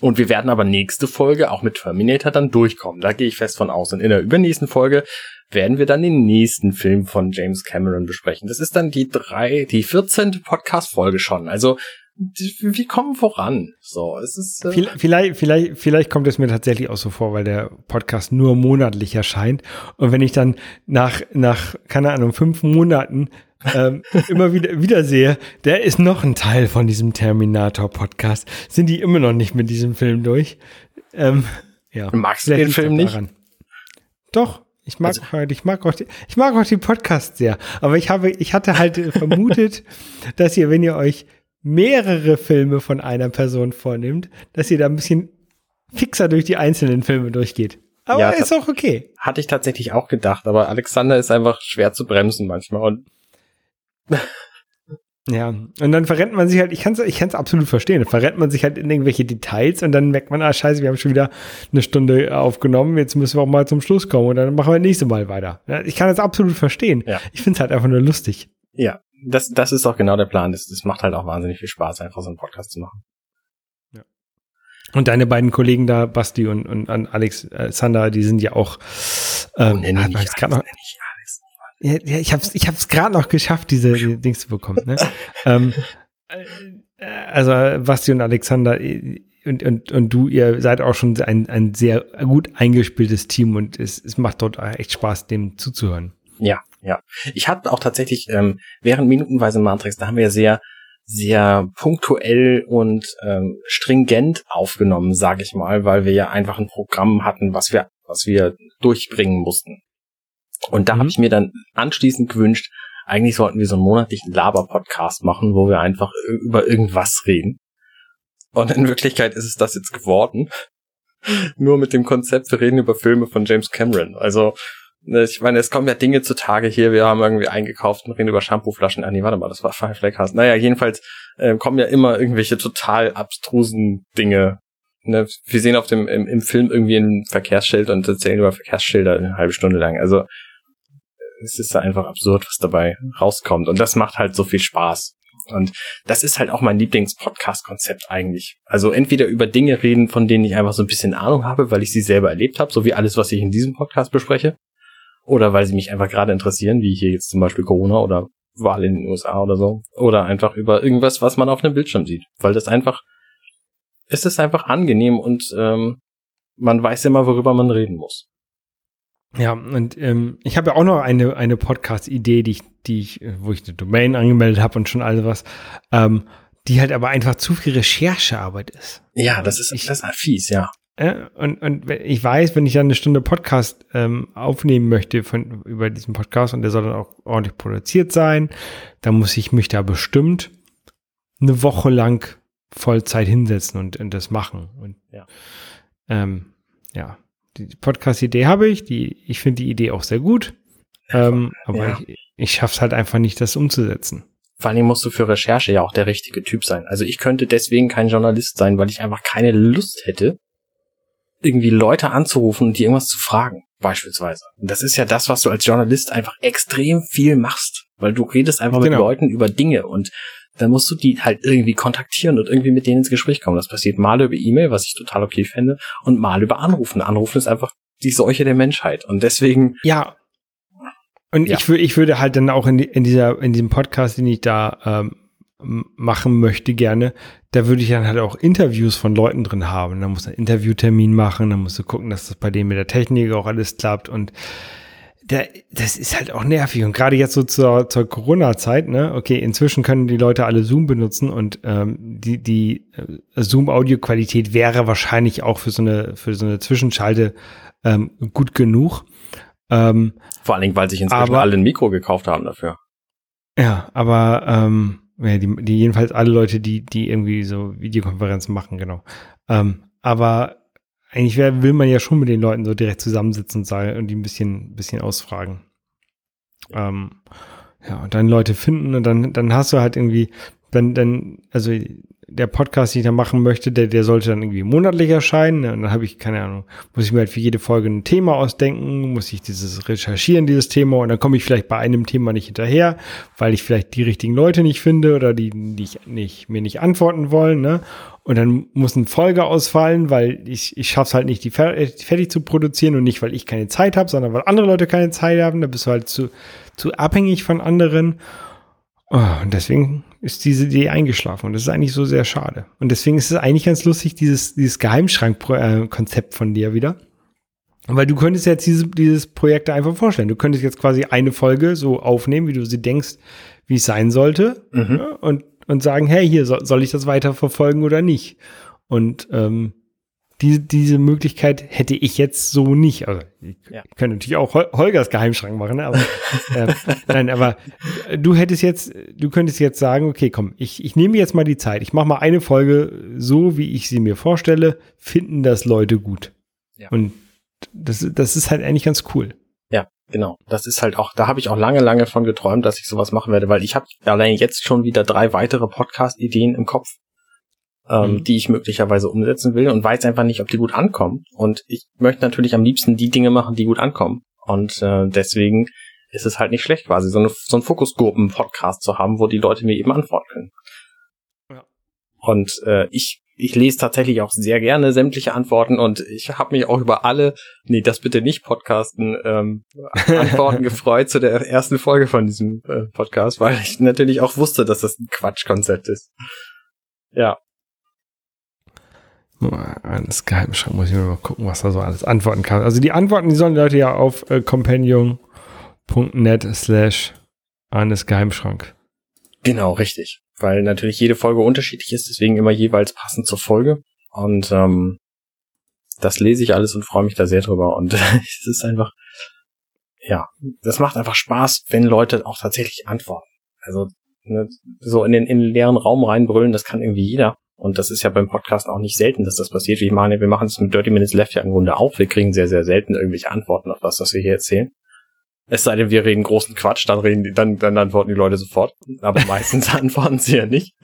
Und wir werden aber nächste Folge auch mit Terminator dann durchkommen. Da gehe ich fest von aus. Und in der übernächsten Folge werden wir dann den nächsten Film von James Cameron besprechen. Das ist dann die drei, die 14. Podcast-Folge schon. Also wir kommen voran. So, es ist. Äh vielleicht, vielleicht, vielleicht kommt es mir tatsächlich auch so vor, weil der Podcast nur monatlich erscheint. Und wenn ich dann nach, nach, keine Ahnung, fünf Monaten ähm, immer wieder, wieder sehe, der ist noch ein Teil von diesem Terminator-Podcast. Sind die immer noch nicht mit diesem Film durch? Ähm, ja. Magst du den Film nicht? Doch. Ich mag, also, ich mag auch, die, ich mag auch die Podcast sehr. Aber ich habe, ich hatte halt vermutet, dass ihr, wenn ihr euch mehrere Filme von einer Person vornimmt, dass ihr da ein bisschen fixer durch die einzelnen Filme durchgeht. Aber ja, ist auch okay. Hatte ich tatsächlich auch gedacht, aber Alexander ist einfach schwer zu bremsen manchmal und ja, und dann verrennt man sich halt, ich kann es ich kann's absolut verstehen, verrennt man sich halt in irgendwelche Details und dann merkt man, ah scheiße, wir haben schon wieder eine Stunde aufgenommen, jetzt müssen wir auch mal zum Schluss kommen und dann machen wir das nächste Mal weiter. Ich kann das absolut verstehen. Ja. Ich finde es halt einfach nur lustig. Ja, das, das ist auch genau der Plan. Das, das macht halt auch wahnsinnig viel Spaß, einfach so einen Podcast zu machen. Ja. Und deine beiden Kollegen da, Basti und, und, und Alex äh, Sander, die sind ja auch. Ähm, oh, nenn ich gerade noch. Ja, ja, ich habe es ich hab's gerade noch geschafft, diese die Dings zu bekommen. Ne? ähm, äh, also Basti und Alexander äh, und, und, und du, ihr seid auch schon ein, ein sehr gut eingespieltes Team und es, es macht dort echt Spaß, dem zuzuhören. Ja, ja. Ich hatte auch tatsächlich ähm, während minutenweise Matrix, da haben wir sehr, sehr punktuell und ähm, stringent aufgenommen, sage ich mal, weil wir ja einfach ein Programm hatten, was wir, was wir durchbringen mussten. Und da mhm. habe ich mir dann anschließend gewünscht, eigentlich sollten wir so einen monatlichen Laber-Podcast machen, wo wir einfach über irgendwas reden. Und in Wirklichkeit ist es das jetzt geworden. Nur mit dem Konzept, wir reden über Filme von James Cameron. Also ich meine, es kommen ja Dinge zutage hier. Wir haben irgendwie eingekauft und reden über Shampooflaschen. Ah, nee, warte mal, das war Five Flag House. Naja, jedenfalls äh, kommen ja immer irgendwelche total abstrusen Dinge. Ne, wir sehen auf dem im, im Film irgendwie ein Verkehrsschild und erzählen über Verkehrsschilder eine halbe Stunde lang. Also es ist da einfach absurd, was dabei rauskommt. Und das macht halt so viel Spaß. Und das ist halt auch mein Lieblings-Podcast-Konzept eigentlich. Also entweder über Dinge reden, von denen ich einfach so ein bisschen Ahnung habe, weil ich sie selber erlebt habe, so wie alles, was ich in diesem Podcast bespreche oder weil sie mich einfach gerade interessieren, wie hier jetzt zum Beispiel Corona oder Wahl in den USA oder so. Oder einfach über irgendwas, was man auf einem Bildschirm sieht. Weil das einfach, es ist einfach angenehm und ähm, man weiß immer, worüber man reden muss. Ja, und ähm, ich habe ja auch noch eine, eine Podcast-Idee, die ich, die ich, wo ich eine Domain angemeldet habe und schon alles was, ähm, die halt aber einfach zu viel Recherchearbeit ist. Ja, das ist, ich, das ist fies, ja. Ja, und, und ich weiß, wenn ich dann eine Stunde Podcast ähm, aufnehmen möchte von, über diesen Podcast und der soll dann auch ordentlich produziert sein, dann muss ich mich da bestimmt eine Woche lang Vollzeit hinsetzen und, und das machen. Und ja, ähm, ja. die Podcast-Idee habe ich, die, ich finde die Idee auch sehr gut, ähm, aber ja. ich, ich schaffe es halt einfach nicht, das umzusetzen. Vor allem musst du für Recherche ja auch der richtige Typ sein. Also ich könnte deswegen kein Journalist sein, weil ich einfach keine Lust hätte, irgendwie Leute anzurufen und die irgendwas zu fragen, beispielsweise. Und das ist ja das, was du als Journalist einfach extrem viel machst, weil du redest einfach genau. mit Leuten über Dinge und dann musst du die halt irgendwie kontaktieren und irgendwie mit denen ins Gespräch kommen. Das passiert mal über E-Mail, was ich total okay fände, und mal über Anrufen. Anrufen ist einfach die Seuche der Menschheit. Und deswegen. Ja. Und ja. ich würde, ich würde halt dann auch in, in dieser, in diesem Podcast, den ich da ähm, machen möchte gerne, da würde ich dann halt auch Interviews von Leuten drin haben. Da muss ein Interviewtermin machen, dann musst du gucken, dass das bei denen mit der Technik auch alles klappt und da, das ist halt auch nervig. Und gerade jetzt so zur, zur Corona-Zeit, ne, okay, inzwischen können die Leute alle Zoom benutzen und ähm, die, die äh, Zoom-Audio-Qualität wäre wahrscheinlich auch für so eine, für so eine Zwischenschalte ähm, gut genug. Ähm, Vor allen Dingen, weil sich inzwischen aber, alle ein Mikro gekauft haben dafür. Ja, aber ähm, ja, die, die jedenfalls alle Leute, die, die irgendwie so Videokonferenzen machen, genau. Ähm, aber eigentlich wär, will man ja schon mit den Leuten so direkt zusammensitzen und, sagen, und die ein bisschen, bisschen ausfragen. Ähm, ja, und dann Leute finden und dann, dann hast du halt irgendwie, dann, dann, also der Podcast, den ich da machen möchte, der, der sollte dann irgendwie monatlich erscheinen. Und dann habe ich, keine Ahnung, muss ich mir halt für jede Folge ein Thema ausdenken, muss ich dieses recherchieren, dieses Thema, und dann komme ich vielleicht bei einem Thema nicht hinterher, weil ich vielleicht die richtigen Leute nicht finde oder die, die ich nicht, mir nicht antworten wollen, ne? Und dann muss eine Folge ausfallen, weil ich, ich schaffe es halt nicht, die fertig zu produzieren und nicht, weil ich keine Zeit habe, sondern weil andere Leute keine Zeit haben. Da bist du halt zu, zu abhängig von anderen. Oh, und deswegen ist diese Idee eingeschlafen und das ist eigentlich so sehr schade. Und deswegen ist es eigentlich ganz lustig, dieses, dieses Geheimschrank-Konzept von dir wieder. Weil du könntest jetzt diese, dieses Projekt einfach vorstellen. Du könntest jetzt quasi eine Folge so aufnehmen, wie du sie denkst, wie es sein sollte. Mhm. Und, und sagen, hey, hier, soll, soll ich das weiter verfolgen oder nicht? Und ähm, die, diese Möglichkeit hätte ich jetzt so nicht. Also ich ja. könnte natürlich auch Holgers Geheimschrank machen, aber äh, nein, aber du hättest jetzt, du könntest jetzt sagen, okay, komm, ich, ich nehme jetzt mal die Zeit, ich mache mal eine Folge so, wie ich sie mir vorstelle, finden das Leute gut. Ja. Und das, das ist halt eigentlich ganz cool. Ja, genau. Das ist halt auch, da habe ich auch lange, lange von geträumt, dass ich sowas machen werde, weil ich habe allein jetzt schon wieder drei weitere Podcast-Ideen im Kopf ähm, mhm. die ich möglicherweise umsetzen will und weiß einfach nicht, ob die gut ankommen. Und ich möchte natürlich am liebsten die Dinge machen, die gut ankommen. Und äh, deswegen ist es halt nicht schlecht, quasi so, eine, so einen Fokusgruppen-Podcast zu haben, wo die Leute mir eben antworten können. Ja. Und äh, ich ich lese tatsächlich auch sehr gerne sämtliche Antworten und ich habe mich auch über alle, nee, das bitte nicht podcasten, ähm, Antworten gefreut zu der ersten Folge von diesem äh, Podcast, weil ich natürlich auch wusste, dass das ein Quatschkonzept ist. Ja. Eines Geheimschrank, muss ich mal gucken, was da so alles antworten kann. Also die Antworten, die sollen Leute ja auf äh, companion.net slash eines Geheimschrank. Genau, richtig. Weil natürlich jede Folge unterschiedlich ist, deswegen immer jeweils passend zur Folge. Und ähm, das lese ich alles und freue mich da sehr drüber. Und es ist einfach, ja, das macht einfach Spaß, wenn Leute auch tatsächlich antworten. Also ne, so in den, in den leeren Raum reinbrüllen, das kann irgendwie jeder. Und das ist ja beim Podcast auch nicht selten, dass das passiert. Ich meine, wir machen es mit Dirty Minutes Left ja im Grunde auch. Wir kriegen sehr, sehr selten irgendwelche Antworten auf was, was wir hier erzählen. Es sei denn, wir reden großen Quatsch, dann reden die, dann, dann antworten die Leute sofort. Aber meistens antworten sie ja nicht.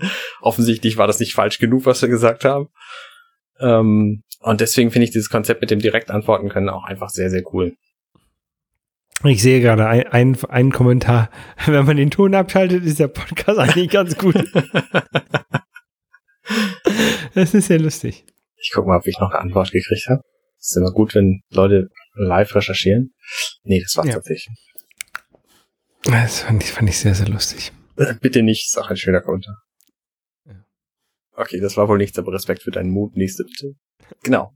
Offensichtlich war das nicht falsch genug, was wir gesagt haben. Ähm, und deswegen finde ich dieses Konzept mit dem Direktantworten können auch einfach sehr, sehr cool. Ich sehe gerade einen ein Kommentar. Wenn man den Ton abschaltet, ist der Podcast eigentlich ganz gut. Das ist ja lustig. Ich guck mal, ob ich noch eine Antwort gekriegt habe. Es ist immer gut, wenn Leute live recherchieren. Nee, das war's ja. tatsächlich. Das fand ich, fand ich sehr, sehr lustig. Bitte nicht, sag ein schöner Kommentar. Ja. Okay, das war wohl nichts, aber Respekt für deinen Mut. Nächste bitte. Genau.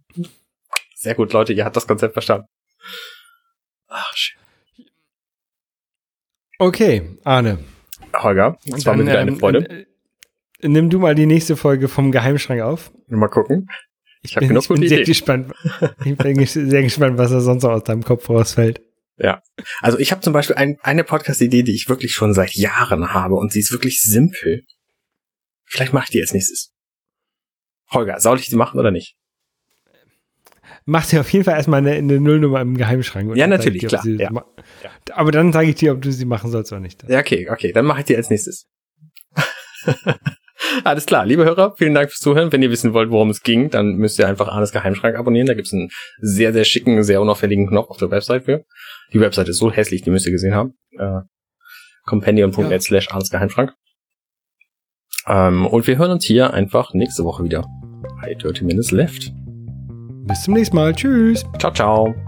Sehr gut, Leute, ihr habt das Konzept verstanden. Ach, schön. Okay, Arne. Holger, es war mir wieder eine ähm, Freude. Äh, nimm du mal die nächste Folge vom Geheimschrank auf. Mal gucken. Ich, habe genug ich bin sehr gespannt. Ich bin sehr gespannt, was da sonst noch aus deinem Kopf rausfällt. Ja. Also ich habe zum Beispiel ein, eine Podcast-Idee, die ich wirklich schon seit Jahren habe und sie ist wirklich simpel. Vielleicht mache ich die als nächstes. Holger, soll ich die machen oder nicht? Mach dir auf jeden Fall erstmal eine, eine Nullnummer im Geheimschrank. Ja, natürlich, dir, klar. Ja. Ja. Aber dann sage ich dir, ob du sie machen sollst oder nicht. Ja, okay, okay. Dann mache ich die als nächstes. Alles klar, liebe Hörer, vielen Dank fürs Zuhören. Wenn ihr wissen wollt, worum es ging, dann müsst ihr einfach Arnes Geheimschrank abonnieren. Da gibt's einen sehr, sehr schicken, sehr unauffälligen Knopf auf der Website für. Die Website ist so hässlich, die müsst ihr gesehen haben. Äh, companion.net ja. slash Arnes Geheimschrank. Ähm, und wir hören uns hier einfach nächste Woche wieder bei 30 Minutes Left. Bis zum nächsten Mal. Tschüss. Ciao, ciao.